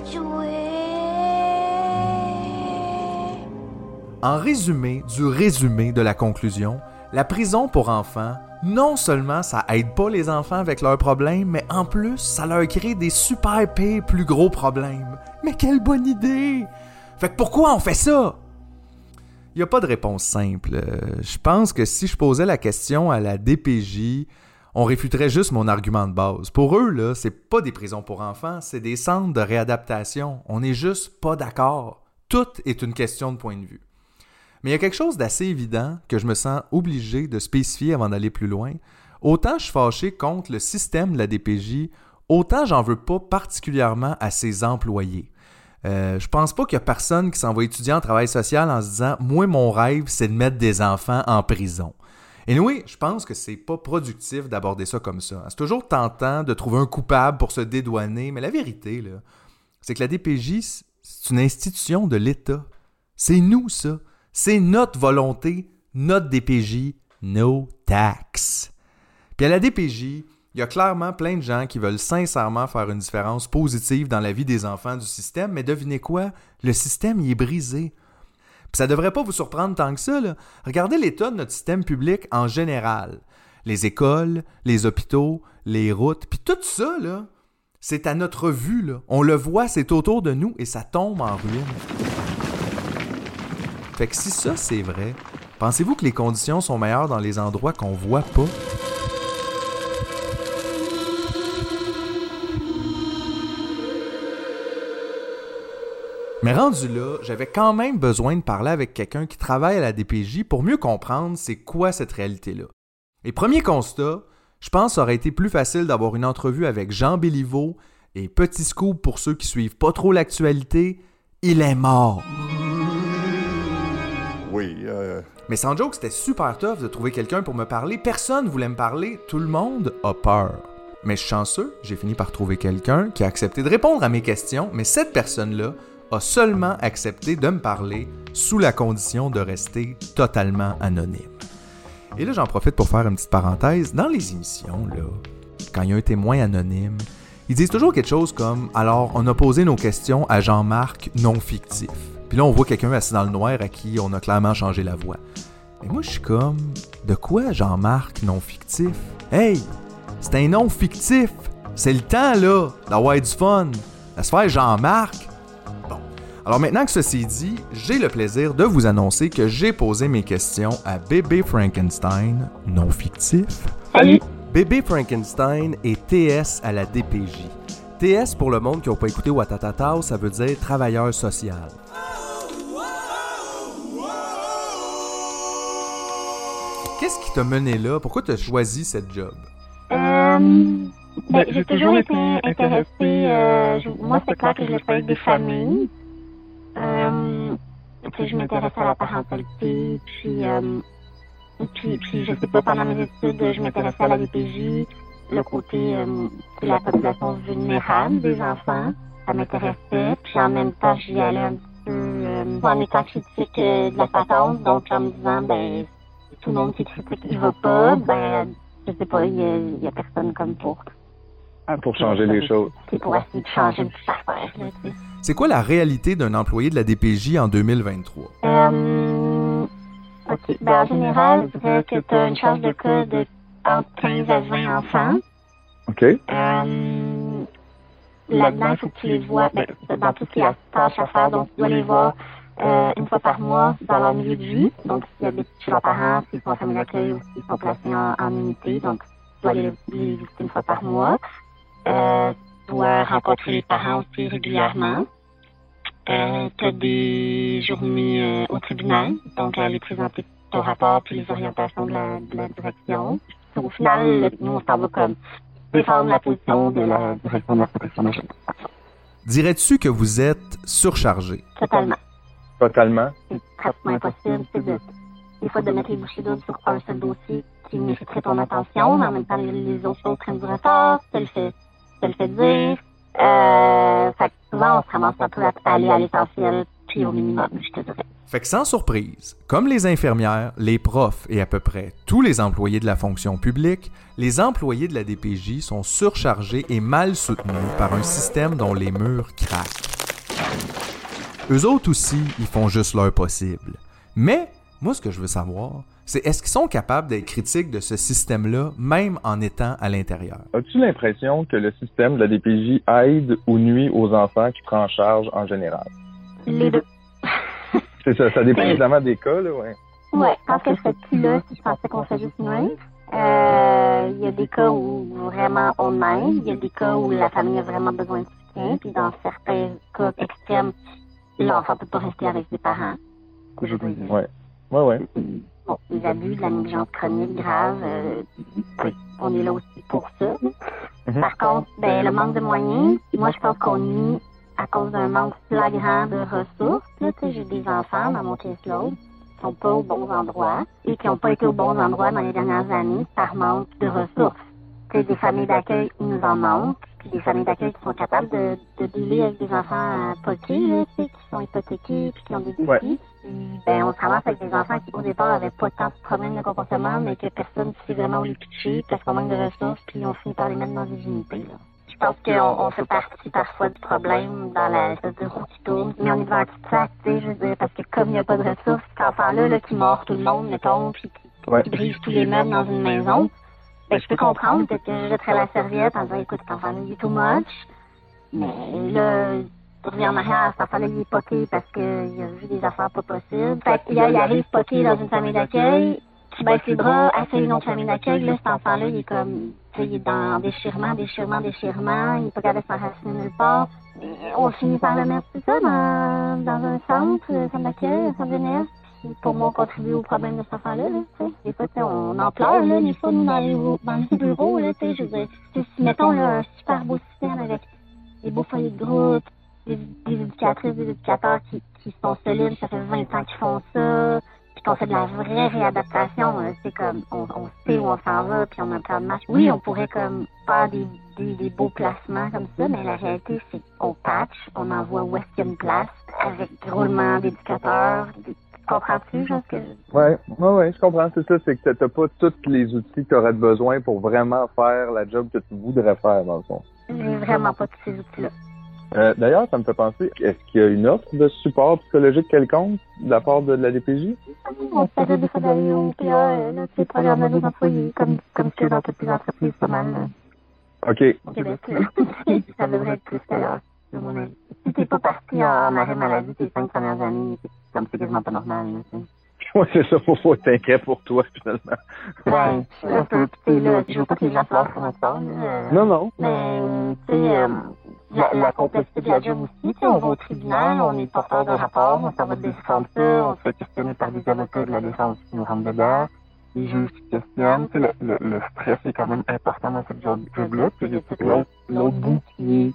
En résumé du résumé de la conclusion, la prison pour enfants, non seulement ça aide pas les enfants avec leurs problèmes, mais en plus, ça leur crée des super pires plus gros problèmes. Mais quelle bonne idée! Fait que pourquoi on fait ça? Il n'y a pas de réponse simple. Euh, je pense que si je posais la question à la DPJ, on réfuterait juste mon argument de base. Pour eux, là, c'est pas des prisons pour enfants, c'est des centres de réadaptation. On n'est juste pas d'accord. Tout est une question de point de vue. Mais il y a quelque chose d'assez évident que je me sens obligé de spécifier avant d'aller plus loin. Autant je suis fâché contre le système de la DPJ, autant j'en veux pas particulièrement à ses employés. Euh, je pense pas qu'il y a personne qui s'en va étudier en travail social en se disant Moi, mon rêve, c'est de mettre des enfants en prison. Et oui, je pense que c'est pas productif d'aborder ça comme ça. C'est toujours tentant de trouver un coupable pour se dédouaner, mais la vérité, c'est que la DPJ, c'est une institution de l'État. C'est nous, ça. C'est notre volonté, notre DPJ, no tax. Puis à la DPJ, il y a clairement plein de gens qui veulent sincèrement faire une différence positive dans la vie des enfants du système, mais devinez quoi? Le système y est brisé. Puis ça devrait pas vous surprendre tant que ça. Là. Regardez l'état de notre système public en général. Les écoles, les hôpitaux, les routes, puis tout ça, là, c'est à notre vue. Là. On le voit, c'est autour de nous et ça tombe en ruine. Fait que si ça c'est vrai, pensez-vous que les conditions sont meilleures dans les endroits qu'on voit pas? Mais rendu là, j'avais quand même besoin de parler avec quelqu'un qui travaille à la DPJ pour mieux comprendre c'est quoi cette réalité-là. Et premier constat, je pense que ça aurait été plus facile d'avoir une entrevue avec Jean Béliveau et petit scoop pour ceux qui suivent pas trop l'actualité, il est mort. Oui. Euh... Mais sans joke, c'était super tough de trouver quelqu'un pour me parler. Personne voulait me parler. Tout le monde a peur. Mais chanceux, j'ai fini par trouver quelqu'un qui a accepté de répondre à mes questions, mais cette personne-là a seulement accepté de me parler sous la condition de rester totalement anonyme. Et là, j'en profite pour faire une petite parenthèse. Dans les émissions, là, quand il y a un témoin anonyme, ils disent toujours quelque chose comme Alors, on a posé nos questions à Jean-Marc non fictif. Puis là, on voit quelqu'un assis dans le noir à qui on a clairement changé la voix. Mais moi, je suis comme De quoi Jean-Marc non fictif? Hey, c'est un nom fictif. C'est le temps, là, d'avoir du fun. À se faire Jean-Marc. Bon. Alors maintenant que ceci est dit, j'ai le plaisir de vous annoncer que j'ai posé mes questions à Bébé Frankenstein, non fictif. Salut. Bébé Frankenstein et TS à la DPJ. TS, pour le monde qui n'a pas écouté Watatatao, ça veut dire travailleur social. Qu'est-ce qui t'a mené là? Pourquoi tu as choisi cette job? Euh, ben, j'ai toujours été intéressée. Euh, je, moi, c'est clair que je l'ai des familles. Euh, puis je m'intéressais à la parentalité. Puis, euh, puis, puis, je sais pas, pendant mes études, je m'intéressais à la DPJ. Le côté euh, de la population vulnérable des enfants, ça m'intéressait. Puis en même temps, j'y allais un petit peu euh, en étant critique de la patente. Donc en me disant, ben, tout le monde qui critique, il va pas, ben, je sais pas, il y, a, personne comme pour Ah, pour changer les choses. C'est pour essayer de changer une petite affaire. C'est quoi la réalité d'un employé de la DPJ en 2023? Euh, OK. Ben, en général, je dirais que tu as une charge de cas de entre 15 à 20 enfants. OK. Euh, Là-dedans, il faut que tu les vois ben, dans tout ce qui est tâches à faire. Donc, tu dois les voir euh, une fois par mois dans leur milieu de vie. Donc, s'ils habitent chez leurs parents, s'ils sont en famille d'accueil ou s'ils sont placés en, en unité. Donc, tu dois les, les visiter une fois par mois. Euh, tu dois rencontrer les parents aussi régulièrement. Euh, tu as des journées euh, au tribunal, donc aller présenter ton rapport puis les orientations de la, de la direction. Au final, nous, on s'en va comme défendre la position de la direction de la protection de la. Dirais-tu que vous êtes surchargé? Totalement. Totalement. C'est pratiquement impossible. C'est de, des fois de mettre les bouchées doubles sur un seul dossier qui mériterait ton attention, mais en même temps, les, les autres choses prennent du retard, tu te le fais, tu le fais dire. Euh, fait que souvent, on se ramasse un peu à aller à l'essentiel, puis au minimum, je te dirais. Fait que sans surprise, comme les infirmières, les profs et à peu près tous les employés de la fonction publique, les employés de la DPJ sont surchargés et mal soutenus par un système dont les murs craquent. Eux autres aussi, ils font juste leur possible. Mais, moi, ce que je veux savoir, c'est est-ce qu'ils sont capables d'être critiques de ce système-là, même en étant à l'intérieur? As-tu l'impression que le système de la DPJ aide ou nuit aux enfants qui prend en charge en général? Les deux. *laughs* C'est ça, ça dépend évidemment des cas, là, ouais. Ouais, je pense que je serais plus là si je pensais qu'on fait juste nuire. Euh, Il y a des cas où vraiment on aide, il y a des cas où la famille a vraiment besoin de soutien, puis dans certains cas extrêmes, l'enfant peut pas rester avec ses parents. Je veux dire, Ouais. Ouais, ouais. bon, les abus, la négligence chronique grave, euh, oui, on est là aussi pour ça. Mhm. Par contre, ben, le manque de moyens, moi, je pense qu'on nie à cause d'un manque flagrant de ressources. Là, tu sais, j'ai des enfants dans mon caseload qui sont pas aux bons endroits et qui n'ont pas été aux bons endroits dans les dernières années par manque de ressources. Tu sais, des familles d'accueil, il nous en manque, puis des familles d'accueil qui sont capables de, de dealer avec des enfants euh, poqués, là, tu sais, qui sont hypothéqués puis qui ont des défis. Ouais. Ben, on se ramasse avec des enfants qui, au départ, avaient pas tant de problèmes de comportement, mais que personne ne sait vraiment où les pitcher parce qu'on manque de ressources, puis on finit par les mettre dans des unités, là. Je pense qu'on on fait partie parfois du problème dans la espèce de roue qui tourne, mais on est devant un petit sac, tu sais, je veux dire, parce que comme il n'y a pas de ressources, cet enfant-là, là, qui mord tout le monde, mettons, puis qui, Ouais. qui brise tous les meubles dans une maison, ben, je peux comprendre, peut-être que je jetterais la serviette en disant, écoute, cet enfant-là, il est too much, mais là, tu reviens en arrière, enfant-là, il est poqué parce qu'il a vu des affaires pas possibles. Fait que là, il arrive poqué dans une famille d'accueil, tu baisses les bras, essaye une autre famille d'accueil, là, cet enfant-là, il est comme, tu sais, il est dans déchirement, déchirement, déchirement, il pas capable de s'enraciner nulle part. Et on finit par le mettre, c'est ça, dans, dans un centre, un centre d'accueil, un centre jeunesse. Puis Pour moi, contribuer au problème de cet enfant-là, là, tu sais. Des fois, on en pleure, là, des fois, nous, dans les, dans les bureaux, là, tu sais, je veux dire, mettons, là, un super beau système avec des beaux foyers de groupe, des, éducatrices, des éducateurs qui, qui sont solides, ça fait 20 ans qu'ils font ça, puis qu'on fait de la vraie réadaptation, hein, c'est comme, on, sait où on s'en va, puis on a un plan de marche. Oui, on pourrait comme faire des, beaux placements comme ça, mais la réalité, c'est qu'on patch, on envoie où est-ce place, avec roulement d'éducateurs, comprends-tu, genre, que Ouais, ouais, ouais, je comprends. C'est ça, c'est que t'as- pas tous les outils que tu aurais besoin pour vraiment faire la job que tu voudrais faire, dans le fond. j'ai vraiment pas tous ces outils-là. Euh, D'ailleurs, ça me fait penser, est-ce qu'il y a une offre de support psychologique quelconque de la part de la DPJ? On se faisait des fois d'aller au PA, euh, sais, programme des employés, comme, comme que dans toutes les entreprises, pas mal. OK. au Québec. là. *laughs* ça devrait être plus de mon avis. Si t'es pas parti en arrêt maladie tes cinq premières années, c'est comme c'est quasiment pas normal. Là, tu sais. *laughs* Ouais, c'est ça, faut, faut être inquiet pour toi, finalement. Ouais, je suis un peu, tu sais, là, je veux pas que les gens pleurent sur notre sort, là. euh, Non, non. Mais, tu sais, euh, la, la complexité de la job aussi, tu sais, on va au tribunal, on est porteur de rapport, on s'en va défendre ça, on se fait questionner par des avocats de la défense qui nous rentrent dedans, les juges qui questionnent, tu sais, le, le, le stress est quand même important dans cette job- job-là, puis il y a tout l'autre bout qui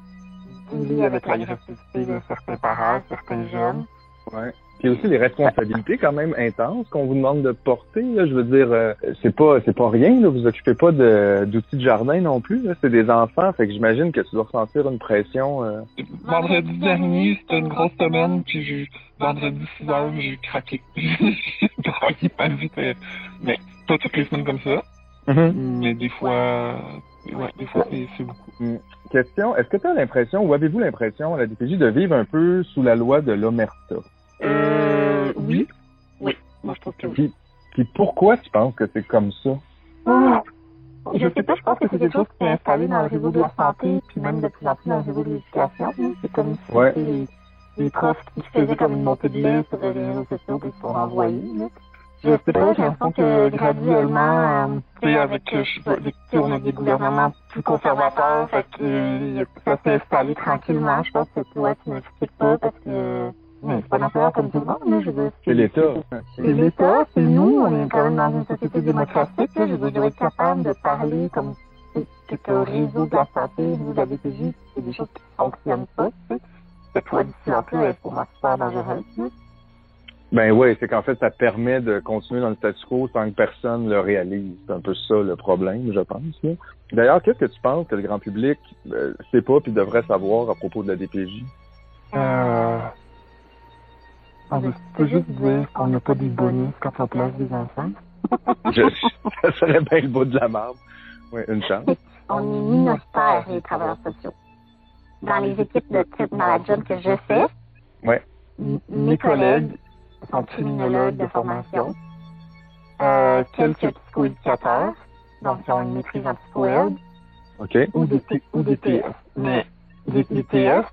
est lié avec l'agressivité de certains parents, certains jeunes. Ouais. Puis aussi les responsabilités quand même intenses qu'on vous demande de porter. Là, je veux dire, euh, c'est pas c'est pas rien. Là, vous occupez pas d'outils de jardin non plus. là. C'est des enfants, fait que j'imagine que tu dois ressentir une pression. euh. Vendredi dernier, c'était une grosse semaine, puis j'ai, vendredi 6 heures, j'ai craqué. *laughs* j'ai travaillé pas vite, euh, mais pas toutes les semaines comme ça. Mais des fois, ouais, des fois, c'est beaucoup. Hmm. Question, est-ce que tu as l'impression, ou avez-vous l'impression, à la DPJ, de vivre un peu sous la loi de l'Omerta? Euh, oui. Oui, moi je trouve que oui. Puis, puis pourquoi tu penses que c'est comme ça? Ah, Je sais pas, je pense que c'est quelque chose qui est installé dans le réseau de la santé, puis même de plus en plus dans le réseau de l'éducation. C'est comme si Ouais. les, les profs qui faisaient comme une montée de lait sur les réseaux sociaux puis sont envoyés. Là. Je sais pas, j'ai l'impression que graduellement, euh, tu sais, avec, euh, je sais pas, sais, on a des gouvernements plus conservateurs, fait que euh, ça s'est installé tranquillement. Je pense que toi, tu n'expliques pas parce que mais c'est pas comme tout le monde, là, je veux. C'est l'État. C'est l'État, c'est nous, on est quand même dans une société démocratique. Là, je veux dire, être capable de parler comme que, le réseau de la santé, de la DPJ, c'est des choses qui ne fonctionnent pas. Tu sais. Cette loi du silence-là est pour moi super dangereuse. Ben oui, c'est qu'en fait, ça permet de continuer dans le statu quo sans que personne le réalise. C'est un peu ça le problème, je pense. D'ailleurs, qu'est-ce que tu penses que le grand public euh, sait pas puis devrait savoir à propos de la DPJ? Euh, on veut peut juste dire qu'on n'a pas des bonus quand on place des enfants. Je, ça serait bien le bout de la marbre. Oui, une chance. On est minoritaires, les travailleurs sociaux. Dans les équipes de type dans la job que je fais, Ouais. mes collègues sont criminologues de formation, euh, quelques psychoéducateurs, donc ils ont une maîtrise en psycho-aide, OK? ou des, ou des TS. Mais les, les TS,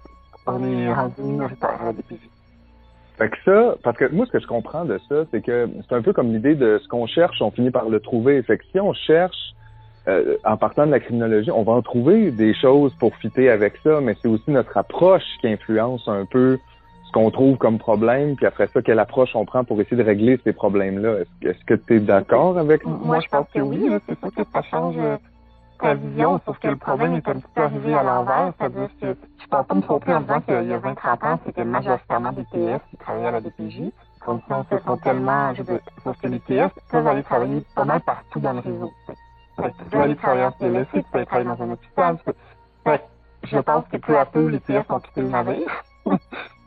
on est rendu minoritaire à la DPJ. Fait que ça, parce que moi, ce que je comprends de ça, c'est que c'est un peu comme l'idée de ce qu'on cherche, on finit par le trouver. Fait que si on cherche, euh, en partant de la criminologie, on va en trouver des choses pour fitter avec ça, mais c'est aussi notre approche qui influence un peu ce qu'on trouve comme problème, puis après ça, quelle approche on prend pour essayer de régler ces problèmes-là. Est-ce, est-ce que tu es d'accord avec Moi, je pense que oui, là, c'est sûr que ça change euh, vision, sauf que le problème est un petit peu arrivé à l'envers, c'est-à-dire que je pense pas me tromper en disant qu'il y a 20-30 ans, c'était majoritairement des TS qui travaillaient à la DPJ. Conditions se sont tellement, je veux sauf que les TS peuvent aller travailler pas mal partout dans le réseau. Fait tu peux aller travailler en CLSC, tu peux aller travailler dans un hôpital. Fait je pense que peu à peu, les TS ont quitté le navire.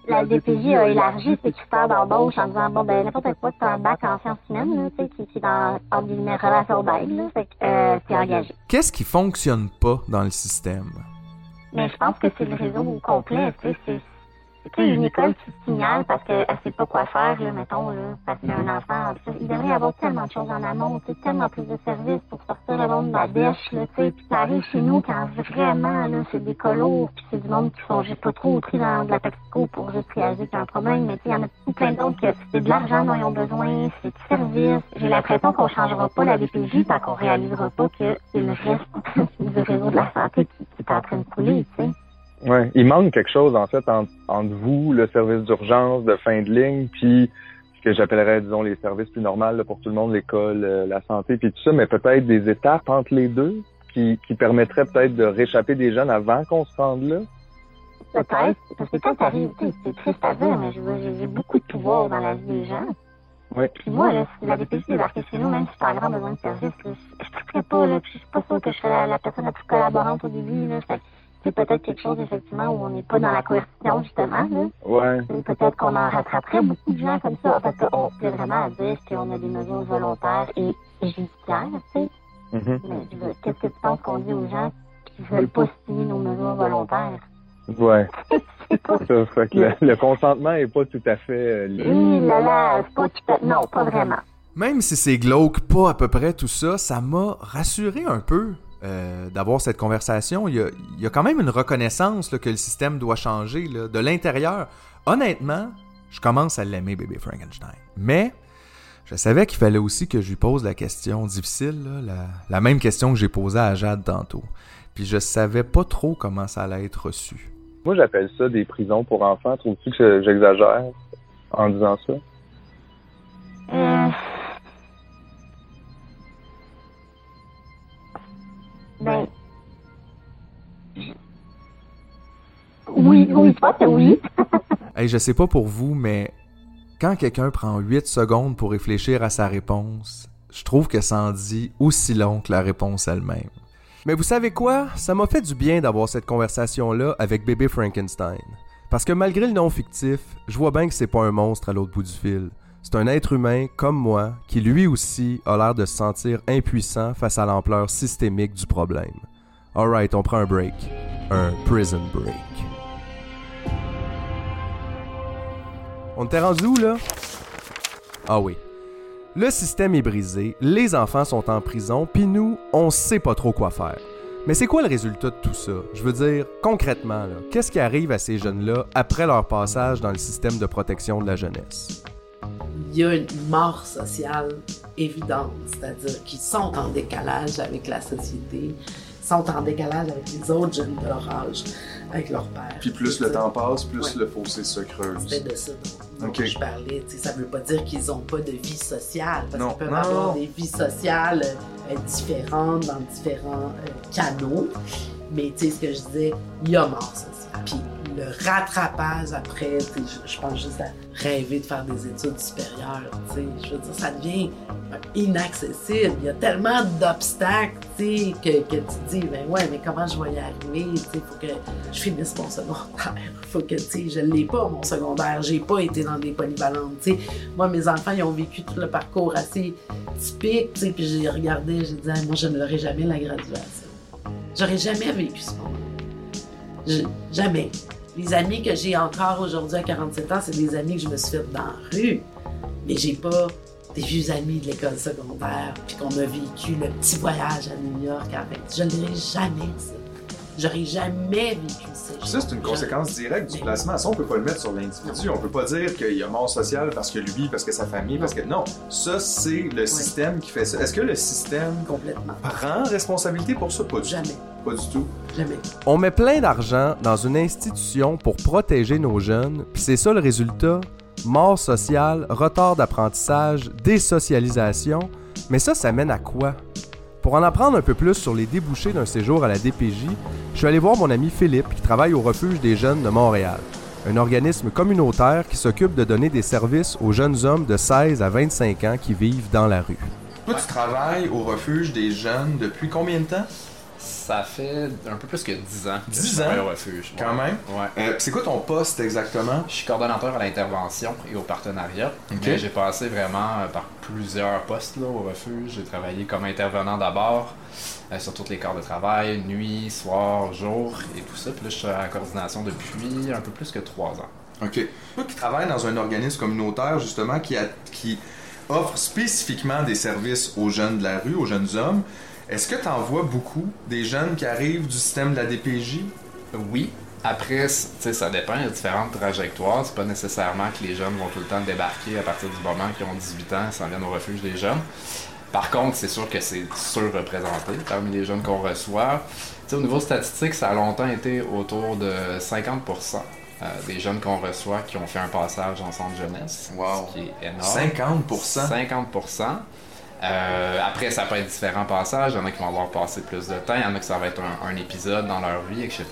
La DPJ a élargi ses critères d'embauche en disant, bon, ben, n'importe quoi, c'est un bac en sciences humaines, là, tu sais, qui, qui est dans, en guillemets, relation d'aide, là, fait que, euh, c'est engagé. Qu'est-ce qui fonctionne pas dans le système? Mais je pense que c'est le réseau au complet, tu sais, c'est, tu sais, une école qui signale parce qu'elle sait pas quoi faire, là, mettons, là, parce qu'il y a un enfant, il devrait y avoir tellement de choses en amont, tu sais, tellement plus de services pour sortir le monde de la dèche, là, tu sais, puis ça arrive chez nous quand vraiment, là, c'est des colos, puis c'est du monde qui sont juste pas trop pris dans de la toxico pour juste réagir un problème, mais tu sais, il y en a tout plein d'autres que c'est de l'argent dont ils ont besoin, c'est du service. J'ai l'impression qu'on changera pas la DPJ tant qu'on réalisera pas que c'est le reste *laughs* du réseau de la santé qui, qui est en train de couler, tu sais. Ouais, il manque quelque chose en fait entre, entre vous, le service d'urgence de fin de ligne, puis ce que j'appellerais, disons, les services plus normaux là, pour tout le monde, l'école, euh, la santé, puis tout ça, mais peut-être des étapes entre les deux qui, qui permettraient peut-être de réchapper des jeunes avant qu'on se rende là? Peut-être, parce que quand t'arrives, c'est triste à dire, mais je veux j'ai- beaucoup de pouvoir dans la vie des gens. Oui. Puis moi, là, si la DPJ débarquait chez nous, même si t'as grand besoin de service, là, je ne pas, là, puis je suis pas sûre que je serais la, la personne la plus collaborante au début, là. Fait que c'est peut-être quelque chose, effectivement, où on n'est pas dans la coercition, justement, là. Ouais. Et Peut-être qu'on en rattraperait beaucoup de gens comme ça, parce qu'on peut vraiment à dire qu'on a des mesures volontaires et judiciaires, tu sais. Mhm. Mais je veux- qu'est-ce que tu penses qu'on dit aux gens qui veulent pas signer nos mesures volontaires? Ouais. *laughs* ça fait que le, le consentement est pas tout à fait euh. Oui, là, là, c'est pas tout à- Non, pas vraiment. Même si c'est glauque pas à peu près tout ça, ça m'a rassuré un peu euh, d'avoir cette conversation. Il y, a, il y a quand même une reconnaissance là, que le système doit changer là, de l'intérieur. Honnêtement, je commence à l'aimer, bébé Frankenstein. Mais je savais qu'il fallait aussi que je lui pose la question difficile, là, la, la même question que j'ai posée à Jade tantôt. Puis je savais pas trop comment ça allait être reçu. Moi, j'appelle ça des prisons pour enfants. Trouves-tu que j'exagère en disant ça? Euh... Ben. Oui, oui, que oui. *laughs* Hey, je sais pas pour vous, mais quand quelqu'un prend 8 secondes pour réfléchir à sa réponse, je trouve que ça en dit aussi long que la réponse elle-même. Mais vous savez quoi? Ça m'a fait du bien d'avoir cette conversation-là avec bébé Frankenstein. Parce que malgré le nom fictif, je vois bien que c'est pas un monstre à l'autre bout du fil. C'est un être humain comme moi qui lui aussi a l'air de se sentir impuissant face à l'ampleur systémique du problème. Alright, on prend un break. Un prison break. On t'est rendu où là? Ah oui. Le système est brisé, les enfants sont en prison, puis nous, on sait pas trop quoi faire. Mais c'est quoi le résultat de tout ça? Je veux dire, concrètement, qu'est-ce qui arrive à ces jeunes-là après leur passage dans le système de protection de la jeunesse? Il y a une mort sociale évidente, c'est-à-dire qu'ils sont en décalage avec la société, sont en décalage avec les autres jeunes de leur âge, avec leur père. Puis plus le temps passe, plus le fossé se creuse. C'est de ça dont, dont Ok. je parlais. Ça veut pas dire qu'ils ont pas de vie sociale, parce Non. qu'ils peuvent Non. avoir des vies sociales euh, différentes dans différents euh, canaux. Mais tu sais, ce que je disais, il y a mort sociale. Puis le rattrapage après, je, pense juste à rêver de faire des études supérieures. Je veux dire, ça devient inaccessible. Il y a tellement d'obstacles, que, que tu dis, ben ouais, mais comment je vais y arriver? Sais, faut que je finisse mon secondaire. *laughs* Faut que, je l'ai pas, mon secondaire. J'ai pas été dans des polyvalentes. Moi, mes enfants, ils ont vécu tout le parcours assez typique, tu sais, puis j'ai regardé, j'ai dit, Ah, moi, je ne l'aurai jamais, la graduation. J'aurais jamais vécu ce jamais. Les amis que j'ai encore aujourd'hui à 47 ans, c'est des amis que je me suis fait dans la rue. Mais j'ai pas des vieux amis de l'école secondaire, puis qu'on a vécu le petit voyage à New York avec. Je ne l'aurais jamais, ça. J'aurais jamais vécu ça. Puis ça, c'est une conséquence directe du placement. Ça, on peut pas le mettre sur l'individu. On peut pas dire qu'il y a mort sociale parce que lui, parce que sa famille, parce que... Non, ça, c'est le système qui fait ça. Est-ce que le système Complètement. prend responsabilité pour ça? Pas du Jamais. Pas du tout. Jamais. On met plein d'argent dans une institution pour protéger nos jeunes, puis c'est ça le résultat mort sociale, retard d'apprentissage, désocialisation. Mais ça, ça mène à quoi? Pour en apprendre un peu plus sur les débouchés d'un séjour à la DPJ, je suis allé voir mon ami Philippe qui travaille au Refuge des jeunes de Montréal, un organisme communautaire qui s'occupe de donner des services aux jeunes hommes de 16 à 25 ans qui vivent dans la rue. Toi, tu travailles au refuge des jeunes depuis combien de temps? Ça fait un peu plus que 10 ans. que 10 je travaille ans? au refuge. Quand Ouais. même? Ouais. Euh, c'est quoi ton poste exactement? Je suis coordonnateur à l'intervention et au partenariat. Ok. Mais J'ai passé vraiment euh, par plusieurs postes là, au refuge. J'ai travaillé comme intervenant d'abord euh, sur tous les corps de travail, nuit, soir, jour et tout ça. Puis là, je suis la coordination depuis un peu plus que 3 ans. OK. Toi qui travailles dans un organisme communautaire, justement, qui, a- qui offre spécifiquement des services aux jeunes de la rue, aux jeunes hommes, est-ce que tu en vois beaucoup des jeunes qui arrivent du système de la DPJ? Oui. Après, c- tu sais, ça dépend, il y a différentes trajectoires. C'est pas nécessairement que les jeunes vont tout le temps débarquer à partir du moment qu'ils ont 18 ans et s'en viennent au refuge des jeunes. Par contre, c'est sûr que c'est surreprésenté parmi les jeunes qu'on reçoit. Tu sais, au niveau statistique, ça a longtemps été autour de 50% euh, des jeunes qu'on reçoit qui ont fait un passage en centre jeunesse. Wow. Ce qui est énorme. 50%? 50%. Euh, après, ça peut être différents passages. Il y en a qui vont avoir passé plus de temps. Il y en a qui ça va être un, épisode dans leur vie, etc.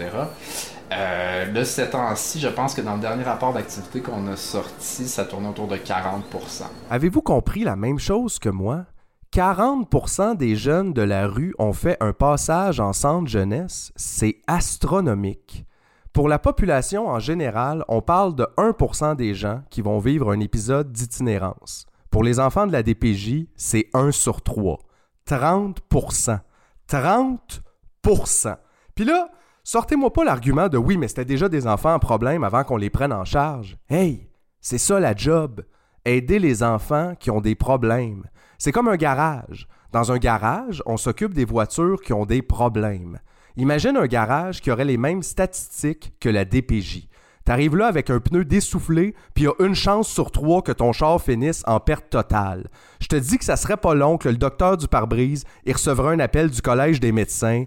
Euh, là, ces temps-ci, je pense que dans le dernier rapport d'activité qu'on a sorti, ça tournait autour de 40% Avez-vous compris la même chose que moi? 40% des jeunes de la rue ont fait un passage en centre jeunesse. C'est astronomique. Pour la population en général, on parle de 1% des gens qui vont vivre un épisode d'itinérance. Pour les enfants de la DPJ, c'est 1 sur 3. 30%. 30%. Puis là, sortez-moi pas l'argument de oui, mais c'était déjà des enfants en problème avant qu'on les prenne en charge. Hey, c'est ça la job. Aider les enfants qui ont des problèmes. C'est comme un garage. Dans un garage, on s'occupe des voitures qui ont des problèmes. Imagine un garage qui aurait les mêmes statistiques que la DPJ. T'arrives là avec un pneu dessoufflé, puis il y a une chance sur trois que ton char finisse en perte totale. Je te dis que ça serait pas long que le docteur du pare-brise y recevra un appel du Collège des médecins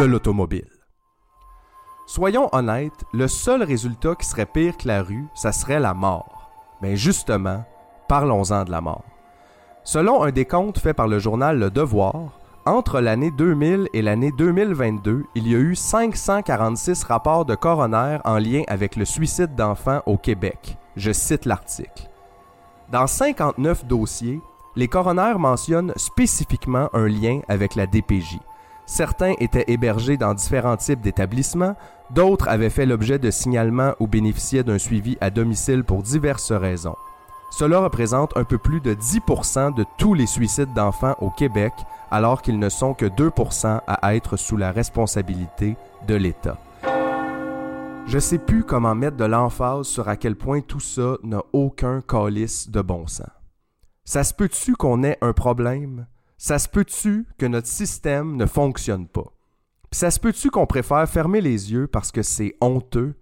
de l'automobile. Soyons honnêtes, le seul résultat qui serait pire que la rue, ça serait la mort. Mais justement, parlons-en de la mort. Selon un décompte fait par le journal Le Devoir, entre l'année 2000 et l'année 2022, il y a eu 546 rapports de coroner en lien avec le suicide d'enfants au Québec. Je cite l'article. Dans 59 dossiers, les coroners mentionnent spécifiquement un lien avec la DPJ. Certains étaient hébergés dans différents types d'établissements, d'autres avaient fait l'objet de signalements ou bénéficiaient d'un suivi à domicile pour diverses raisons. Cela représente un peu plus de 10% de tous les suicides d'enfants au Québec, alors qu'ils ne sont que 2% à être sous la responsabilité de l'État. Je sais plus comment mettre de l'emphase sur à quel point tout ça n'a aucun calice de bon sens. Ça se peut-tu qu'on ait un problème? Ça se peut-tu que notre système ne fonctionne pas? Puis ça se peut-tu qu'on préfère fermer les yeux parce que c'est honteux?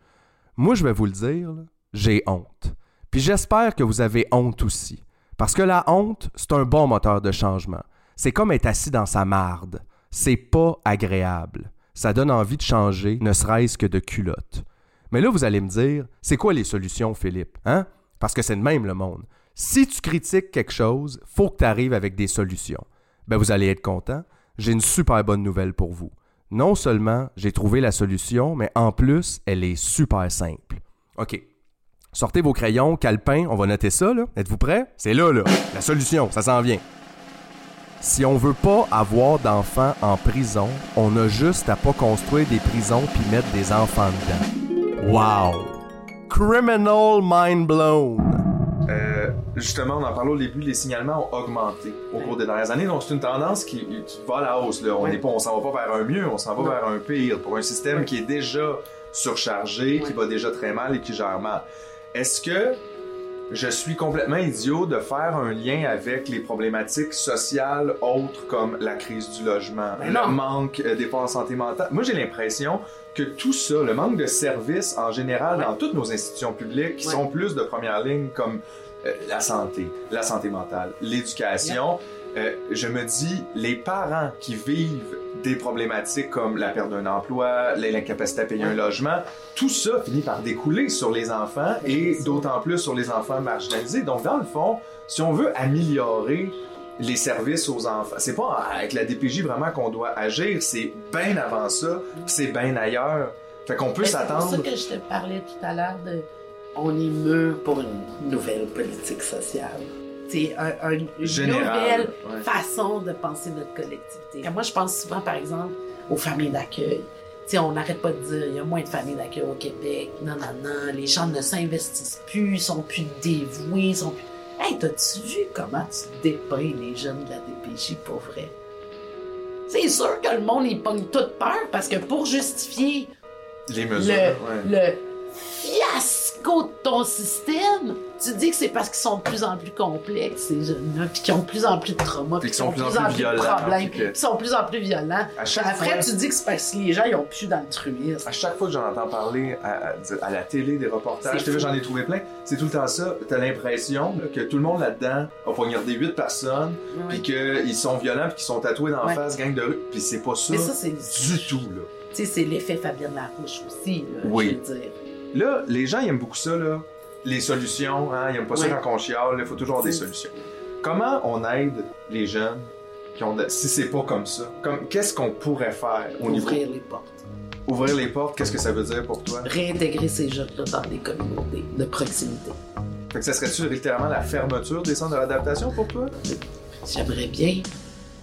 Moi, je vais vous le dire, j'ai honte. Puis j'espère que vous avez honte aussi. Parce que la honte, c'est un bon moteur de changement. C'est comme être assis dans sa marde. C'est pas agréable. Ça donne envie de changer, ne serait-ce que de culotte. Mais là, vous allez me dire, c'est quoi les solutions, Philippe? Hein? Parce que c'est de même le monde. Si tu critiques quelque chose, faut que tu arrives avec des solutions. Ben, vous allez être content. J'ai une super bonne nouvelle pour vous. Non seulement j'ai trouvé la solution, mais en plus, elle est super simple. OK. Sortez vos crayons, calepins, on va noter ça, là. Êtes-vous prêts? C'est là, là. La solution, ça s'en vient. Si on veut pas avoir d'enfants en prison, on a juste à pas construire des prisons puis mettre des enfants dedans. Wow! Criminal mind blown! Euh, justement, on en parlait au début, les signalements ont augmenté au cours des dernières années. Donc, c'est une tendance qui va à la hausse. Là. On pas, on s'en va pas vers un mieux, on s'en va vers un pire. Pour un système qui est déjà surchargé, qui va déjà très mal et qui gère mal. Est-ce que je suis complètement idiot de faire un lien avec les problématiques sociales autres comme la crise du logement, le non. manque euh, d'efforts en santé mentale? Moi, j'ai l'impression que tout ça, le manque de services en général dans toutes nos institutions publiques qui Ouais. sont plus de première ligne comme euh, la santé, la santé mentale, l'éducation, euh, je me dis, les parents qui vivent des problématiques comme la perte d'un emploi, l'incapacité à payer un logement, tout ça finit par découler sur les enfants et d'autant plus sur les enfants marginalisés. Donc, dans le fond, si on veut améliorer les services aux enfants, c'est pas avec la DPJ vraiment qu'on doit agir, c'est bien avant ça, c'est bien ailleurs. Fait qu'on peut Mais C'est pour s'attendre. ça que je te parlais tout à l'heure de on est mûr pour une nouvelle politique sociale. C'est un, un- une nouvelle ouais. façon de penser notre collectivité. Moi, je pense souvent, par exemple, aux familles d'accueil. On n'arrête pas de dire il y a moins de familles d'accueil au Québec, non, non, non, les gens ne s'investissent plus, sont plus dévoués, sont plus. Hey, t'as-tu vu comment tu dépeins les jeunes de la DPJ pour vrai? C'est sûr que le monde, il pogne toute peur parce que pour justifier Les mesures, le, ouais. le fiasco de ton système, tu dis que c'est parce qu'ils sont de plus en plus complexes, ces jeunes-là, puis qu'ils ont de plus en plus de traumas, Puis qu'ils sont de plus en plus de violents, problèmes, puis qu'ils sont de plus en plus violents. Après, fois- tu dis que c'est parce que les gens, ils ont plus d'altruisme. À chaque fois que j'en entends parler à, à- à la télé, des reportages, j'en ai trouvé plein, c'est tout le temps ça. T'as l'impression que tout le monde là-dedans a poignardé 8 personnes, Ouais. puis qu'ils sont violents, puis qu'ils sont tatoués dans la face, gang de rue, puis c'est pas ça, Mais ça, c'est du tout. Là. Tu sais, c'est l'effet Fabienne Larouche aussi, là, Oui. je veux dire. Là, les gens ils aiment beaucoup ça, là. les solutions, hein, ils aiment pas ça quand on chiale, il faut toujours avoir des solutions. Comment on aide les jeunes qui ont de- si c'est pas comme ça? Comme, qu'est-ce qu'on pourrait faire au niveau... Ouvrir les portes. Ouvrir les portes, qu'est-ce que ça veut dire pour toi? Réintégrer ces jeunes-là dans des communautés de proximité. Fait que ça serait-tu littéralement la fermeture des centres de réadaptation pour toi? J'aimerais bien.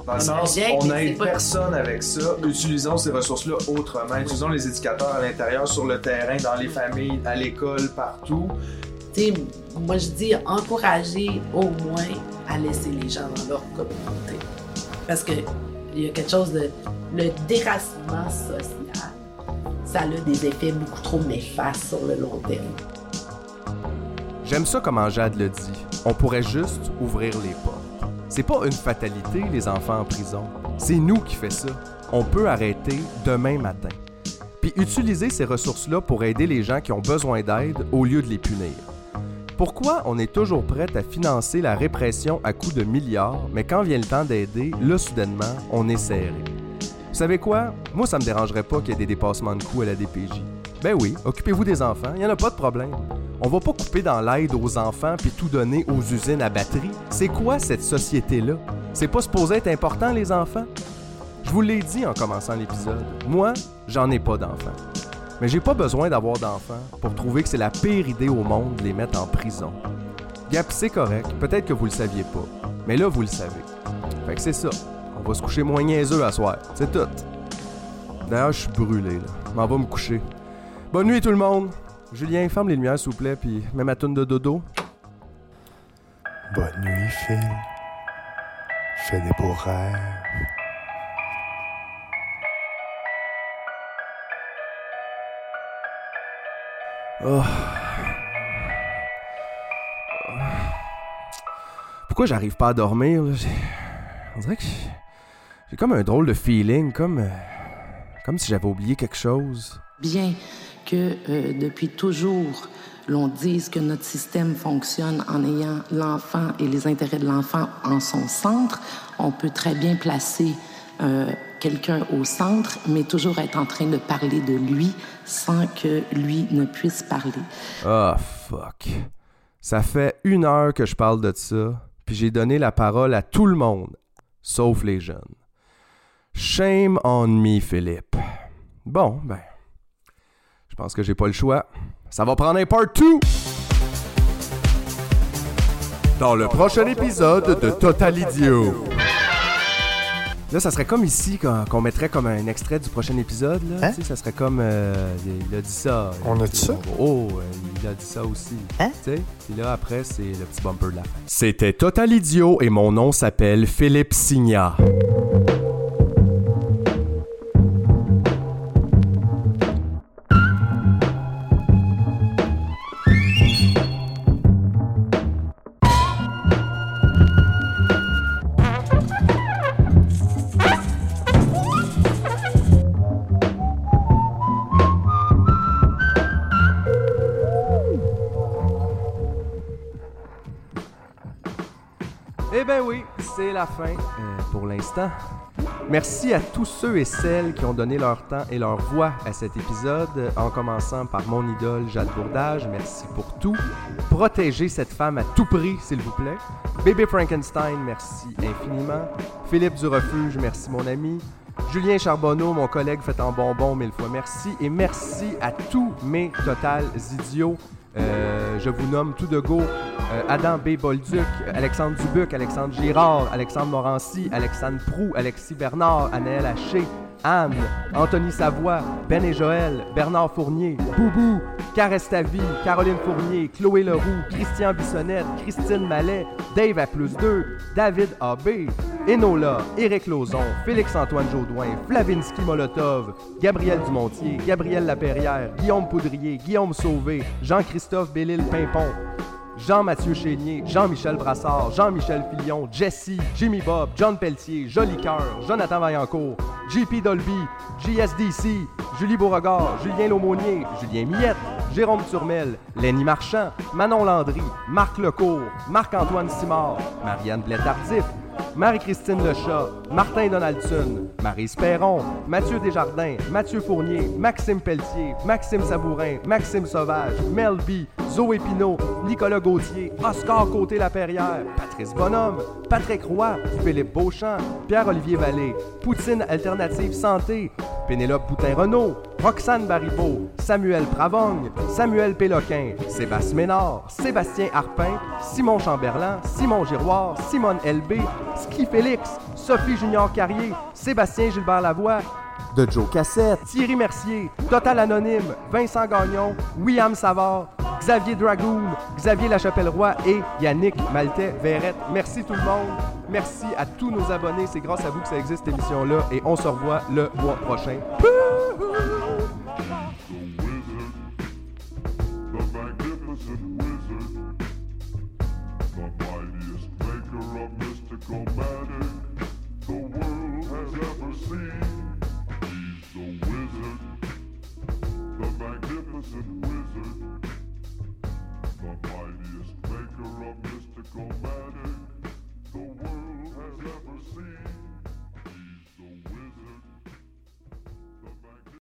Dans le sens, on n'aide personne avec ça. Utilisons ces ressources-là autrement. Utilisons les éducateurs à l'intérieur, sur le terrain, dans les familles, à l'école, partout. Tu sais, moi je dis encourager au moins à laisser les gens dans leur communauté. Parce que il y a quelque chose de. Le déracinement social, ça a des effets beaucoup trop néfastes sur le long terme. J'aime ça comment Jade le dit. On pourrait juste ouvrir les portes. C'est pas une fatalité, les enfants en prison. C'est nous qui fait ça. On peut arrêter demain matin. Puis utiliser ces ressources-là pour aider les gens qui ont besoin d'aide au lieu de les punir. Pourquoi on est toujours prêt à financer la répression à coups de milliards, mais quand vient le temps d'aider, là, soudainement, on est serré? Vous savez quoi? Moi, ça me dérangerait pas qu'il y ait des dépassements de coûts à la DPJ. Ben oui, occupez-vous des enfants, il n'y en a pas de problème. On va pas couper dans l'aide aux enfants puis tout donner aux usines à batterie. C'est quoi cette société-là? C'est pas supposé être important, les enfants? Je vous l'ai dit en commençant l'épisode. Moi, j'en ai pas d'enfants. Mais j'ai pas besoin d'avoir d'enfants pour trouver que c'est la pire idée au monde de les mettre en prison. Gap, c'est correct. Peut-être que vous le saviez pas. Mais là, vous le savez. Fait que c'est ça. On va se coucher moins niaiseux à soir. C'est tout. D'ailleurs, je suis brûlé, là. M'en va me coucher. Bonne nuit, tout le monde. Julien, ferme les lumières, s'il vous plaît, puis mets ma toune de dodo. Bonne nuit, Phil. Fais des beaux rêves. Oh. Pourquoi j'arrive pas à dormir? là? J'ai- On dirait que j'ai- j'ai comme un drôle de feeling, comme, euh, comme si j'avais oublié quelque chose. Bien que euh, depuis toujours, l'on dise que notre système fonctionne en ayant l'enfant et les intérêts de l'enfant en son centre, on peut très bien placer euh, quelqu'un au centre, mais toujours être en train de parler de lui sans que lui ne puisse parler. Ah, fuck. Ça fait une heure que je parle de ça, puis j'ai donné la parole à tout le monde, sauf les jeunes. Shame on me, Philippe. Bon, ben, pense que j'ai pas le choix. Ça va prendre un part 2! Dans le prochain épisode de Total Idiot. Là, ça serait comme ici qu'on mettrait comme un extrait du prochain épisode. Là. Hein? Tu sais, Ça serait comme. euh, il a dit ça. On a dit ça? Oh, euh, il a dit ça aussi. Hein? Tu sais? Puis là, après, c'est le petit bumper de la fin. C'était Total Idiot et mon nom s'appelle Philippe Signa. Merci à tous ceux et celles qui ont donné leur temps et leur voix à cet épisode, en commençant par mon idole Jade Bourdage. Merci pour tout. Protégez cette femme à tout prix, s'il vous plaît. Bébé Frankenstein, merci infiniment. Philippe du Refuge, merci mon ami. Julien Charbonneau, mon collègue fait en bonbon, mille fois merci. Et merci à tous mes totales idiots. Euh, je vous nomme tout de go euh, Adam B. Bolduc, Alexandre Dubuc, Alexandre Girard, Alexandre Morancy, Alexandre Prou, Alexis Bernard, Anaël Haché, Anne, Anthony Savoie, Ben et Joël, Bernard Fournier, Boubou, Carestavi, Caroline Fournier, Chloé Leroux, Christian Bissonnette, Christine Mallet, Dave à plus 2, David AB, Enola, Éric Lauzon, Félix-Antoine Jaudoin, Flavinsky Molotov, Gabriel Dumontier, Gabriel Laperrière, Guillaume Poudrier, Guillaume Sauvé, Jean-Christophe Bellil-Pimpon, Jean-Mathieu Chénier, Jean-Michel Brassard, Jean-Michel Filion, Jesse, Jimmy Bob, John Pelletier, Joli Cœur, Jonathan Vaillancourt, JP Dolby, JSDC, Julie Beauregard, Julien Laumonier, Julien Millette, Jérôme Turmel, Lenny Marchand, Manon Landry, Marc Lecourt, Marc-Antoine Simard, Marianne Blais-Tardif, Marie-Christine Lechat, Martin Donaldson, Marie Perron, Mathieu Desjardins, Mathieu Fournier, Maxime Pelletier, Maxime Sabourin, Maxime Sauvage, Mel B, Zoé Pinault, Nicolas Gauthier, Oscar Côté-Laperrière, Patrice Bonhomme, Patrick Roy, Philippe Beauchamp, Pierre-Olivier Vallée, Poutine Alternative Santé, Pénélope Boutin-Renault, Roxane Baribeau, Samuel Pravogne, Samuel Péloquin, Sébastien Ménard, Sébastien Harpin, Simon Chamberlain, Simon Giroir, Simone LB, Ski Félix, Sophie Junior Carrier, Sébastien Gilbert Lavoie, de Joe Cassette, Thierry Mercier, Total Anonyme, Vincent Gagnon, William Savard, Xavier Dragoon, Xavier Lachapelle-Roy et Yannick Maltais Verrette. Merci tout le monde. Merci à tous nos abonnés. C'est grâce à vous que ça existe cette émission-là et on se revoit le mois prochain. wizard, wizard. The mightiest maker of mystical magic the world has ever seen. He's the wizard, the magnificent wizard. The mightiest maker of mystical magic the world has ever seen.